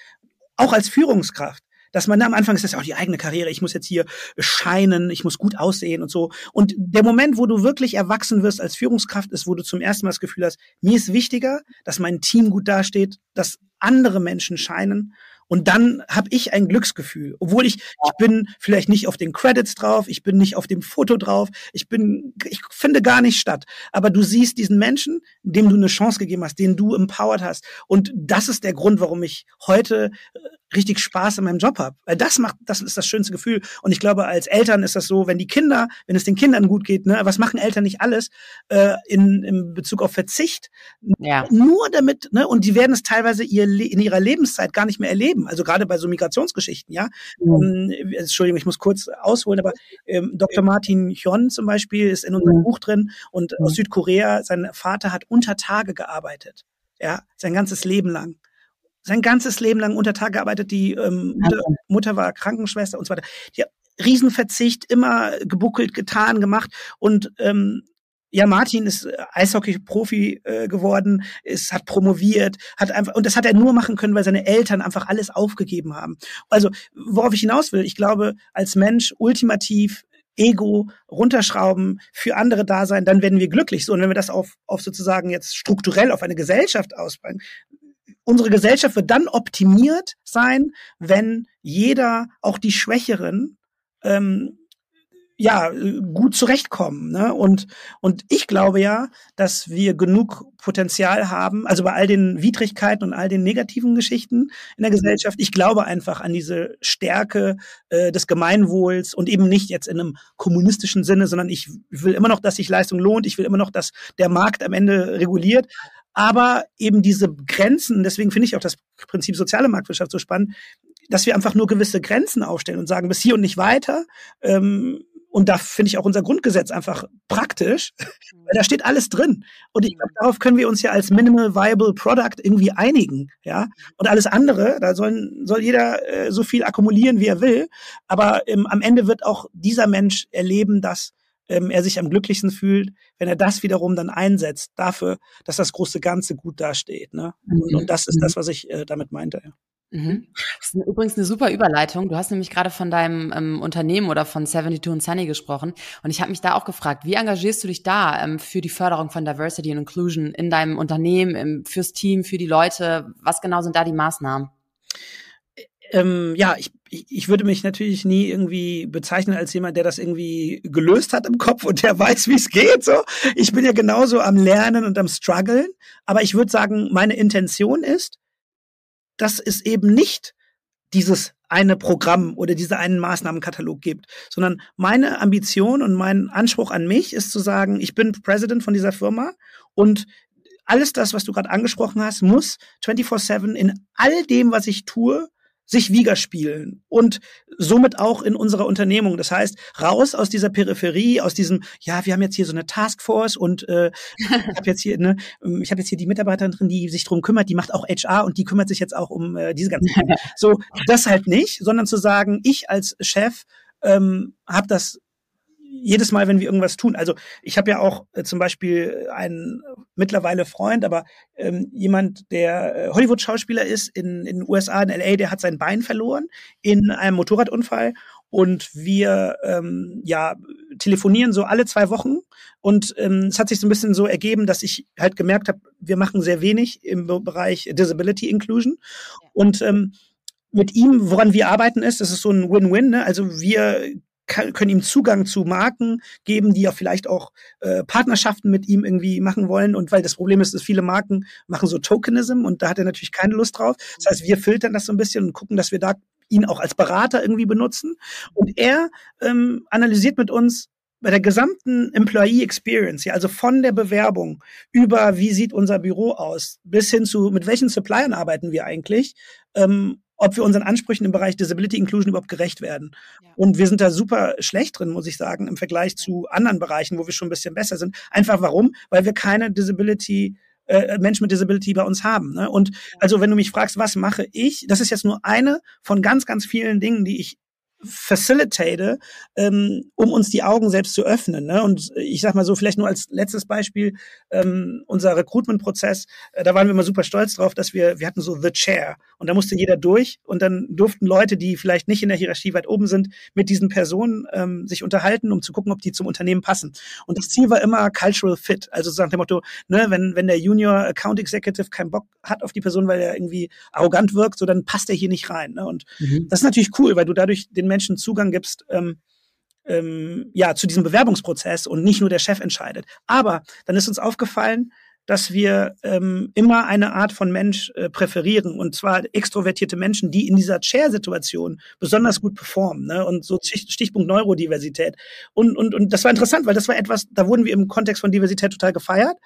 auch als Führungskraft dass man am Anfang ist das ja auch die eigene Karriere, ich muss jetzt hier scheinen, ich muss gut aussehen und so. Und der Moment, wo du wirklich erwachsen wirst als Führungskraft, ist, wo du zum ersten Mal das Gefühl hast, mir ist wichtiger, dass mein Team gut dasteht, dass andere Menschen scheinen und dann habe ich ein Glücksgefühl, obwohl ich ich bin vielleicht nicht auf den Credits drauf, ich bin nicht auf dem Foto drauf, ich bin ich finde gar nicht statt, aber du siehst diesen Menschen, dem du eine Chance gegeben hast, den du empowered hast. Und das ist der Grund, warum ich heute äh, richtig Spaß in meinem Job habe. Weil das macht, das ist das schönste Gefühl. Und ich glaube, als Eltern ist das so, wenn die Kinder, wenn es den Kindern gut geht, ne, was machen Eltern nicht alles äh, in, in Bezug auf Verzicht? Ja. Nur damit, ne, und die werden es teilweise ihr, in ihrer Lebenszeit gar nicht mehr erleben. Also gerade bei so Migrationsgeschichten, ja. Mhm. Ähm, Entschuldigung, ich muss kurz ausholen, aber ähm, Dr. Martin Hyun zum Beispiel ist in unserem mhm. Buch drin und mhm. aus Südkorea, sein Vater hat unter Tage gearbeitet. Ja, sein ganzes Leben lang sein ganzes Leben lang unter Tag gearbeitet. Die ähm, Mutter, Mutter war Krankenschwester und so weiter. Die hat Riesenverzicht, immer gebuckelt, getan, gemacht. Und ähm, ja, Martin ist äh, Eishockey-Profi äh, geworden, ist, hat promoviert, hat einfach, und das hat er nur machen können, weil seine Eltern einfach alles aufgegeben haben. Also, worauf ich hinaus will, ich glaube, als Mensch ultimativ Ego runterschrauben, für andere da sein, dann werden wir glücklich. So, und wenn wir das auf, auf sozusagen jetzt strukturell auf eine Gesellschaft ausbreiten, unsere Gesellschaft wird dann optimiert sein, wenn jeder, auch die Schwächeren, ähm, ja, gut zurechtkommen. Ne? Und, und ich glaube ja, dass wir genug Potenzial haben, also bei all den Widrigkeiten und all den negativen Geschichten in der Gesellschaft, ich glaube einfach an diese Stärke äh, des Gemeinwohls und eben nicht jetzt in einem kommunistischen Sinne, sondern ich will immer noch, dass sich Leistung lohnt, ich will immer noch, dass der Markt am Ende reguliert. Aber eben diese Grenzen, deswegen finde ich auch das Prinzip soziale Marktwirtschaft so spannend, dass wir einfach nur gewisse Grenzen aufstellen und sagen, bis hier und nicht weiter. Ähm, und da finde ich auch unser Grundgesetz einfach praktisch, weil da steht alles drin. Und ich glaube, darauf können wir uns ja als Minimal Viable Product irgendwie einigen, ja. Und alles andere, da sollen, soll jeder äh, so viel akkumulieren, wie er will. Aber ähm, am Ende wird auch dieser Mensch erleben, dass ähm, er sich am glücklichsten fühlt, wenn er das wiederum dann einsetzt dafür, dass das große Ganze gut dasteht. Ne? Mhm. Und, und, das ist mhm. das, was ich äh, damit meinte. Ja. Mhm. Das ist übrigens eine super Überleitung. Du hast nämlich gerade von deinem ähm, Unternehmen oder von 72 und Sunny gesprochen. Und ich habe mich da auch gefragt, wie engagierst du dich da ähm, für die Förderung von Diversity und Inclusion in deinem Unternehmen, im, fürs Team, für die Leute? Was genau sind da die Maßnahmen? Ähm, ja, ich, ich würde mich natürlich nie irgendwie bezeichnen als jemand, der das irgendwie gelöst hat im Kopf und der weiß, wie es geht. So, ich bin ja genauso am Lernen und am struggeln. Aber ich würde sagen, meine Intention ist, dass es eben nicht dieses eine Programm oder diese einen Maßnahmenkatalog gibt, sondern meine Ambition und mein Anspruch an mich ist zu sagen, ich bin President von dieser Firma und alles das, was du gerade angesprochen hast, muss 24/7 in all dem, was ich tue, sich widerspiegeln und somit auch in unserer Unternehmung. Das heißt, raus aus dieser Peripherie, aus diesem, ja, wir haben jetzt hier so eine Taskforce und äh, ich habe jetzt hier, ne, ich habe jetzt hier die Mitarbeiterin drin, die sich drum kümmert, die macht auch HR und die kümmert sich jetzt auch um äh, diese ganzen Dinge. So, das halt nicht, sondern zu sagen, ich als Chef ähm, habe das jedes Mal, wenn wir irgendwas tun. Also ich habe ja auch äh, zum Beispiel einen mittlerweile Freund, aber ähm, jemand, der äh, Hollywood-Schauspieler ist in, in den USA, in LA, der hat sein Bein verloren in einem Motorradunfall und wir ähm, ja telefonieren so alle zwei Wochen und ähm, es hat sich so ein bisschen so ergeben, dass ich halt gemerkt habe, wir machen sehr wenig im Bereich Disability Inclusion und ähm, mit ihm, woran wir arbeiten ist, das ist so ein Win-Win. Ne? Also wir können ihm Zugang zu Marken geben, die ja vielleicht auch äh, Partnerschaften mit ihm irgendwie machen wollen. Und weil das Problem ist, dass viele Marken machen so Tokenism und da hat er natürlich keine Lust drauf. Das heißt, wir filtern das so ein bisschen und gucken, dass wir da ihn auch als Berater irgendwie benutzen. Und er ähm, analysiert mit uns bei der gesamten Employee Experience, ja, also von der Bewerbung über wie sieht unser Büro aus, bis hin zu mit welchen Suppliern arbeiten wir eigentlich, ähm, ob wir unseren Ansprüchen im Bereich Disability Inclusion überhaupt gerecht werden. Ja. Und wir sind da super schlecht drin, muss ich sagen, im Vergleich zu anderen Bereichen, wo wir schon ein bisschen besser sind. Einfach warum? Weil wir keine Disability äh, Menschen mit Disability bei uns haben. Ne? Und also wenn du mich fragst, was mache ich, das ist jetzt nur eine von ganz, ganz vielen Dingen, die ich facilitate, ähm, um uns die Augen selbst zu öffnen. Ne? Und ich sag mal so, vielleicht nur als letztes Beispiel, ähm, unser Recruitment-Prozess, äh, da waren wir mal super stolz drauf, dass wir, wir hatten so The Chair und da musste jeder durch und dann durften Leute, die vielleicht nicht in der Hierarchie weit oben sind, mit diesen Personen ähm, sich unterhalten, um zu gucken, ob die zum Unternehmen passen. Und das Ziel war immer Cultural Fit, also so nach dem Motto, ne, wenn, wenn der Junior Account Executive keinen Bock hat auf die Person, weil er irgendwie arrogant wirkt, so dann passt er hier nicht rein. Ne? Und mhm. das ist natürlich cool, weil du dadurch den Menschen Zugang gibst, ähm, ähm, ja, zu diesem Bewerbungsprozess und nicht nur der Chef entscheidet. Aber dann ist uns aufgefallen, dass wir ähm, immer eine Art von Mensch äh, präferieren und zwar extrovertierte Menschen, die in dieser Chair-Situation besonders gut performen. Ne? Und so Stichpunkt Neurodiversität. Und, und, und das war interessant, weil das war etwas, da wurden wir im Kontext von Diversität total gefeiert.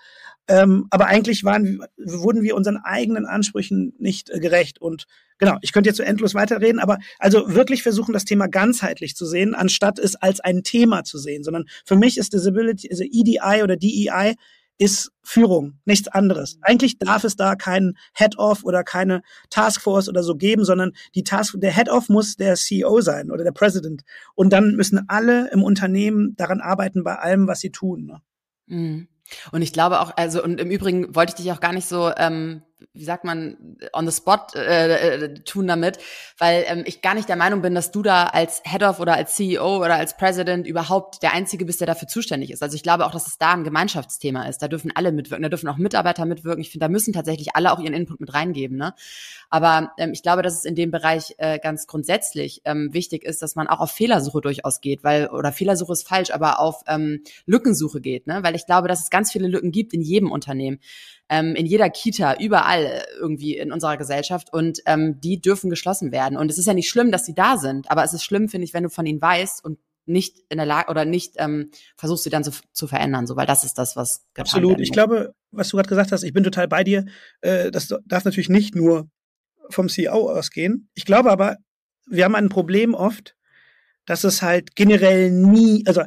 Ähm, aber eigentlich waren, wurden wir unseren eigenen Ansprüchen nicht äh, gerecht. Und genau, ich könnte jetzt so endlos weiterreden, aber also wirklich versuchen, das Thema ganzheitlich zu sehen, anstatt es als ein Thema zu sehen, sondern für mich ist Disability, also EDI oder DEI ist Führung, nichts anderes. Eigentlich darf es da keinen Head-Off oder keine Taskforce oder so geben, sondern die Task, der Head-Off muss der CEO sein oder der President. Und dann müssen alle im Unternehmen daran arbeiten bei allem, was sie tun. Ne? Mhm. Und ich glaube auch, also und im Übrigen wollte ich dich auch gar nicht so ähm, wie sagt man, on the spot äh, äh, tun damit, weil ähm, ich gar nicht der Meinung bin, dass du da als Head of oder als CEO oder als President überhaupt der Einzige bist, der dafür zuständig ist. Also ich glaube auch, dass es da ein Gemeinschaftsthema ist. Da dürfen alle mitwirken, da dürfen auch Mitarbeiter mitwirken. Ich finde, da müssen tatsächlich alle auch ihren Input mit reingeben. Ne? Aber ähm, ich glaube, dass es in dem Bereich äh, ganz grundsätzlich ähm, wichtig ist, dass man auch auf Fehlersuche durchaus geht, weil, oder Fehlersuche ist falsch, aber auf ähm, Lückensuche geht, ne? Weil ich glaube, dass es ganz viele Lücken gibt in jedem Unternehmen ähm, in jeder Kita, überall irgendwie in unserer Gesellschaft und ähm, die dürfen geschlossen werden. Und es ist ja nicht schlimm, dass sie da sind, aber es ist schlimm, finde ich, wenn du von ihnen weißt und nicht in der Lage oder nicht ähm, versuchst sie dann zu, zu verändern, so weil das ist das, was absolut. Ich glaube, was du gerade gesagt hast, ich bin total bei dir. Äh, das darf natürlich nicht nur vom CEO ausgehen. Ich glaube aber, wir haben ein Problem oft, dass es halt generell nie, also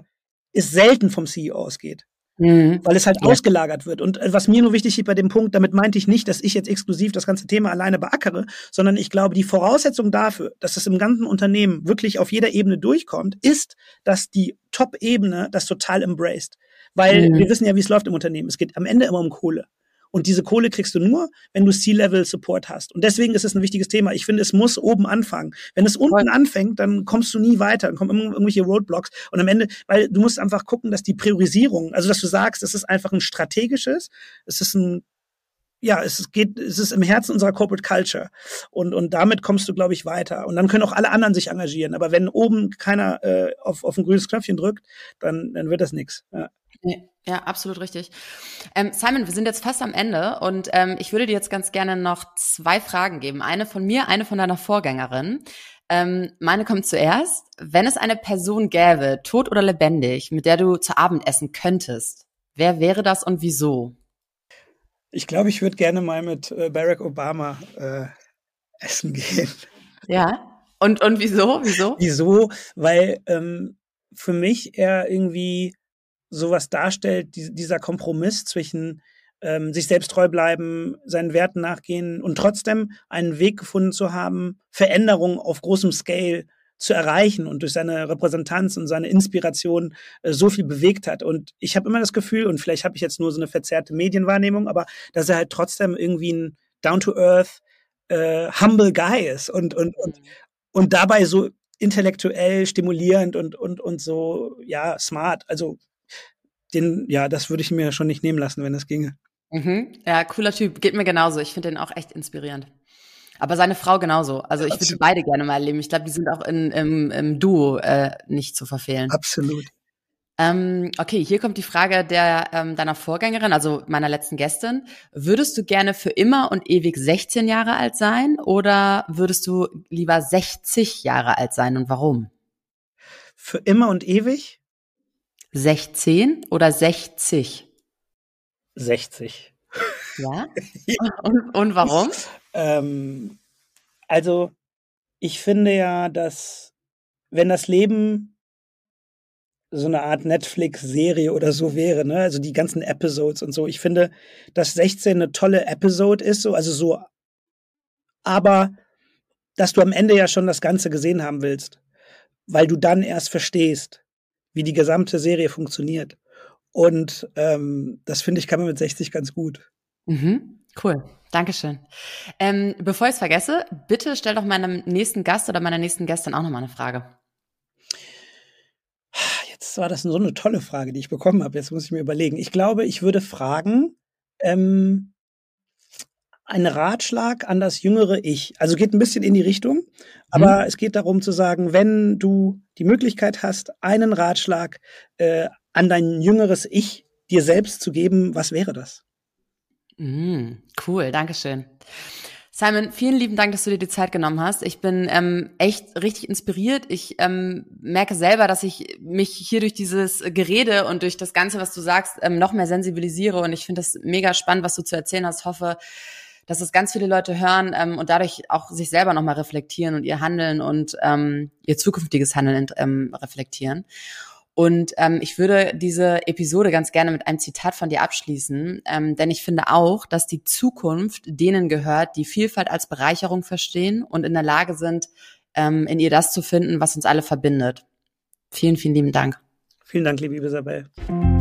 es selten vom CEO ausgeht. Mhm. Weil es halt ja. ausgelagert wird. Und äh, was mir nur wichtig ist bei dem Punkt, damit meinte ich nicht, dass ich jetzt exklusiv das ganze Thema alleine beackere, sondern ich glaube, die Voraussetzung dafür, dass es im ganzen Unternehmen wirklich auf jeder Ebene durchkommt, ist, dass die Top-Ebene das total embraced. Weil mhm. wir wissen ja, wie es läuft im Unternehmen. Es geht am Ende immer um Kohle. Und diese Kohle kriegst du nur, wenn du C-Level-Support hast. Und deswegen ist es ein wichtiges Thema. Ich finde, es muss oben anfangen. Wenn es unten anfängt, dann kommst du nie weiter. Dann kommen immer irgendwelche Roadblocks. Und am Ende, weil du musst einfach gucken, dass die Priorisierung, also dass du sagst, es ist einfach ein strategisches, es ist ein ja, es geht, es ist im Herzen unserer Corporate Culture. Und, und damit kommst du, glaube ich, weiter. Und dann können auch alle anderen sich engagieren. Aber wenn oben keiner äh, auf, auf ein grünes Knöpfchen drückt, dann, dann wird das nichts. Ja. Nee. Ja, absolut richtig. Ähm, Simon, wir sind jetzt fast am Ende und ähm, ich würde dir jetzt ganz gerne noch zwei Fragen geben. Eine von mir, eine von deiner Vorgängerin. Ähm, meine kommt zuerst. Wenn es eine Person gäbe, tot oder lebendig, mit der du zu Abend essen könntest, wer wäre das und wieso? Ich glaube, ich würde gerne mal mit äh, Barack Obama äh, essen gehen. Ja. Und, und wieso? Wieso? Wieso? Weil ähm, für mich er irgendwie sowas darstellt, die, dieser Kompromiss zwischen ähm, sich selbst treu bleiben, seinen Werten nachgehen und trotzdem einen Weg gefunden zu haben, Veränderungen auf großem Scale zu erreichen und durch seine Repräsentanz und seine Inspiration äh, so viel bewegt hat. Und ich habe immer das Gefühl, und vielleicht habe ich jetzt nur so eine verzerrte Medienwahrnehmung, aber dass er halt trotzdem irgendwie ein down-to-earth, äh, humble Guy ist und, und, und, und dabei so intellektuell stimulierend und, und, und so, ja, smart. Also den, ja, das würde ich mir schon nicht nehmen lassen, wenn es ginge. Mhm. Ja, cooler Typ. Geht mir genauso. Ich finde den auch echt inspirierend. Aber seine Frau genauso. Also ich würde die beide gerne mal erleben. Ich glaube, die sind auch in, im, im Duo äh, nicht zu verfehlen. Absolut. Ähm, okay, hier kommt die Frage der ähm, deiner Vorgängerin, also meiner letzten Gästin. Würdest du gerne für immer und ewig 16 Jahre alt sein oder würdest du lieber 60 Jahre alt sein und warum? Für immer und ewig? 16 oder 60? 60. Ja? Und, und warum? Ähm, also, ich finde ja, dass wenn das Leben so eine Art Netflix-Serie oder so wäre, ne? Also die ganzen Episodes und so. Ich finde, dass 16 eine tolle Episode ist, so, also so, aber dass du am Ende ja schon das Ganze gesehen haben willst, weil du dann erst verstehst, wie die gesamte Serie funktioniert. Und ähm, das finde ich kann man mit 60 ganz gut. Mhm. Cool. Dankeschön. Ähm, bevor ich es vergesse, bitte stell doch meinem nächsten Gast oder meiner nächsten Gästin auch nochmal eine Frage. Jetzt war das so eine tolle Frage, die ich bekommen habe. Jetzt muss ich mir überlegen. Ich glaube, ich würde fragen, ähm, ein Ratschlag an das jüngere Ich. Also geht ein bisschen in die Richtung, aber mhm. es geht darum zu sagen, wenn du die Möglichkeit hast, einen Ratschlag äh, an dein jüngeres Ich dir selbst zu geben, was wäre das? Mhm, cool, Dankeschön. Simon, vielen lieben Dank, dass du dir die Zeit genommen hast. Ich bin ähm, echt richtig inspiriert. Ich ähm, merke selber, dass ich mich hier durch dieses Gerede und durch das Ganze, was du sagst, ähm, noch mehr sensibilisiere. Und ich finde das mega spannend, was du zu erzählen hast. Ich hoffe, dass es ganz viele Leute hören ähm, und dadurch auch sich selber nochmal reflektieren und ihr Handeln und ähm, ihr zukünftiges Handeln ähm, reflektieren. Und ähm, ich würde diese Episode ganz gerne mit einem Zitat von dir abschließen, ähm, denn ich finde auch, dass die Zukunft denen gehört, die Vielfalt als Bereicherung verstehen und in der Lage sind, ähm, in ihr das zu finden, was uns alle verbindet. Vielen, vielen lieben Dank. Vielen Dank, liebe Isabel.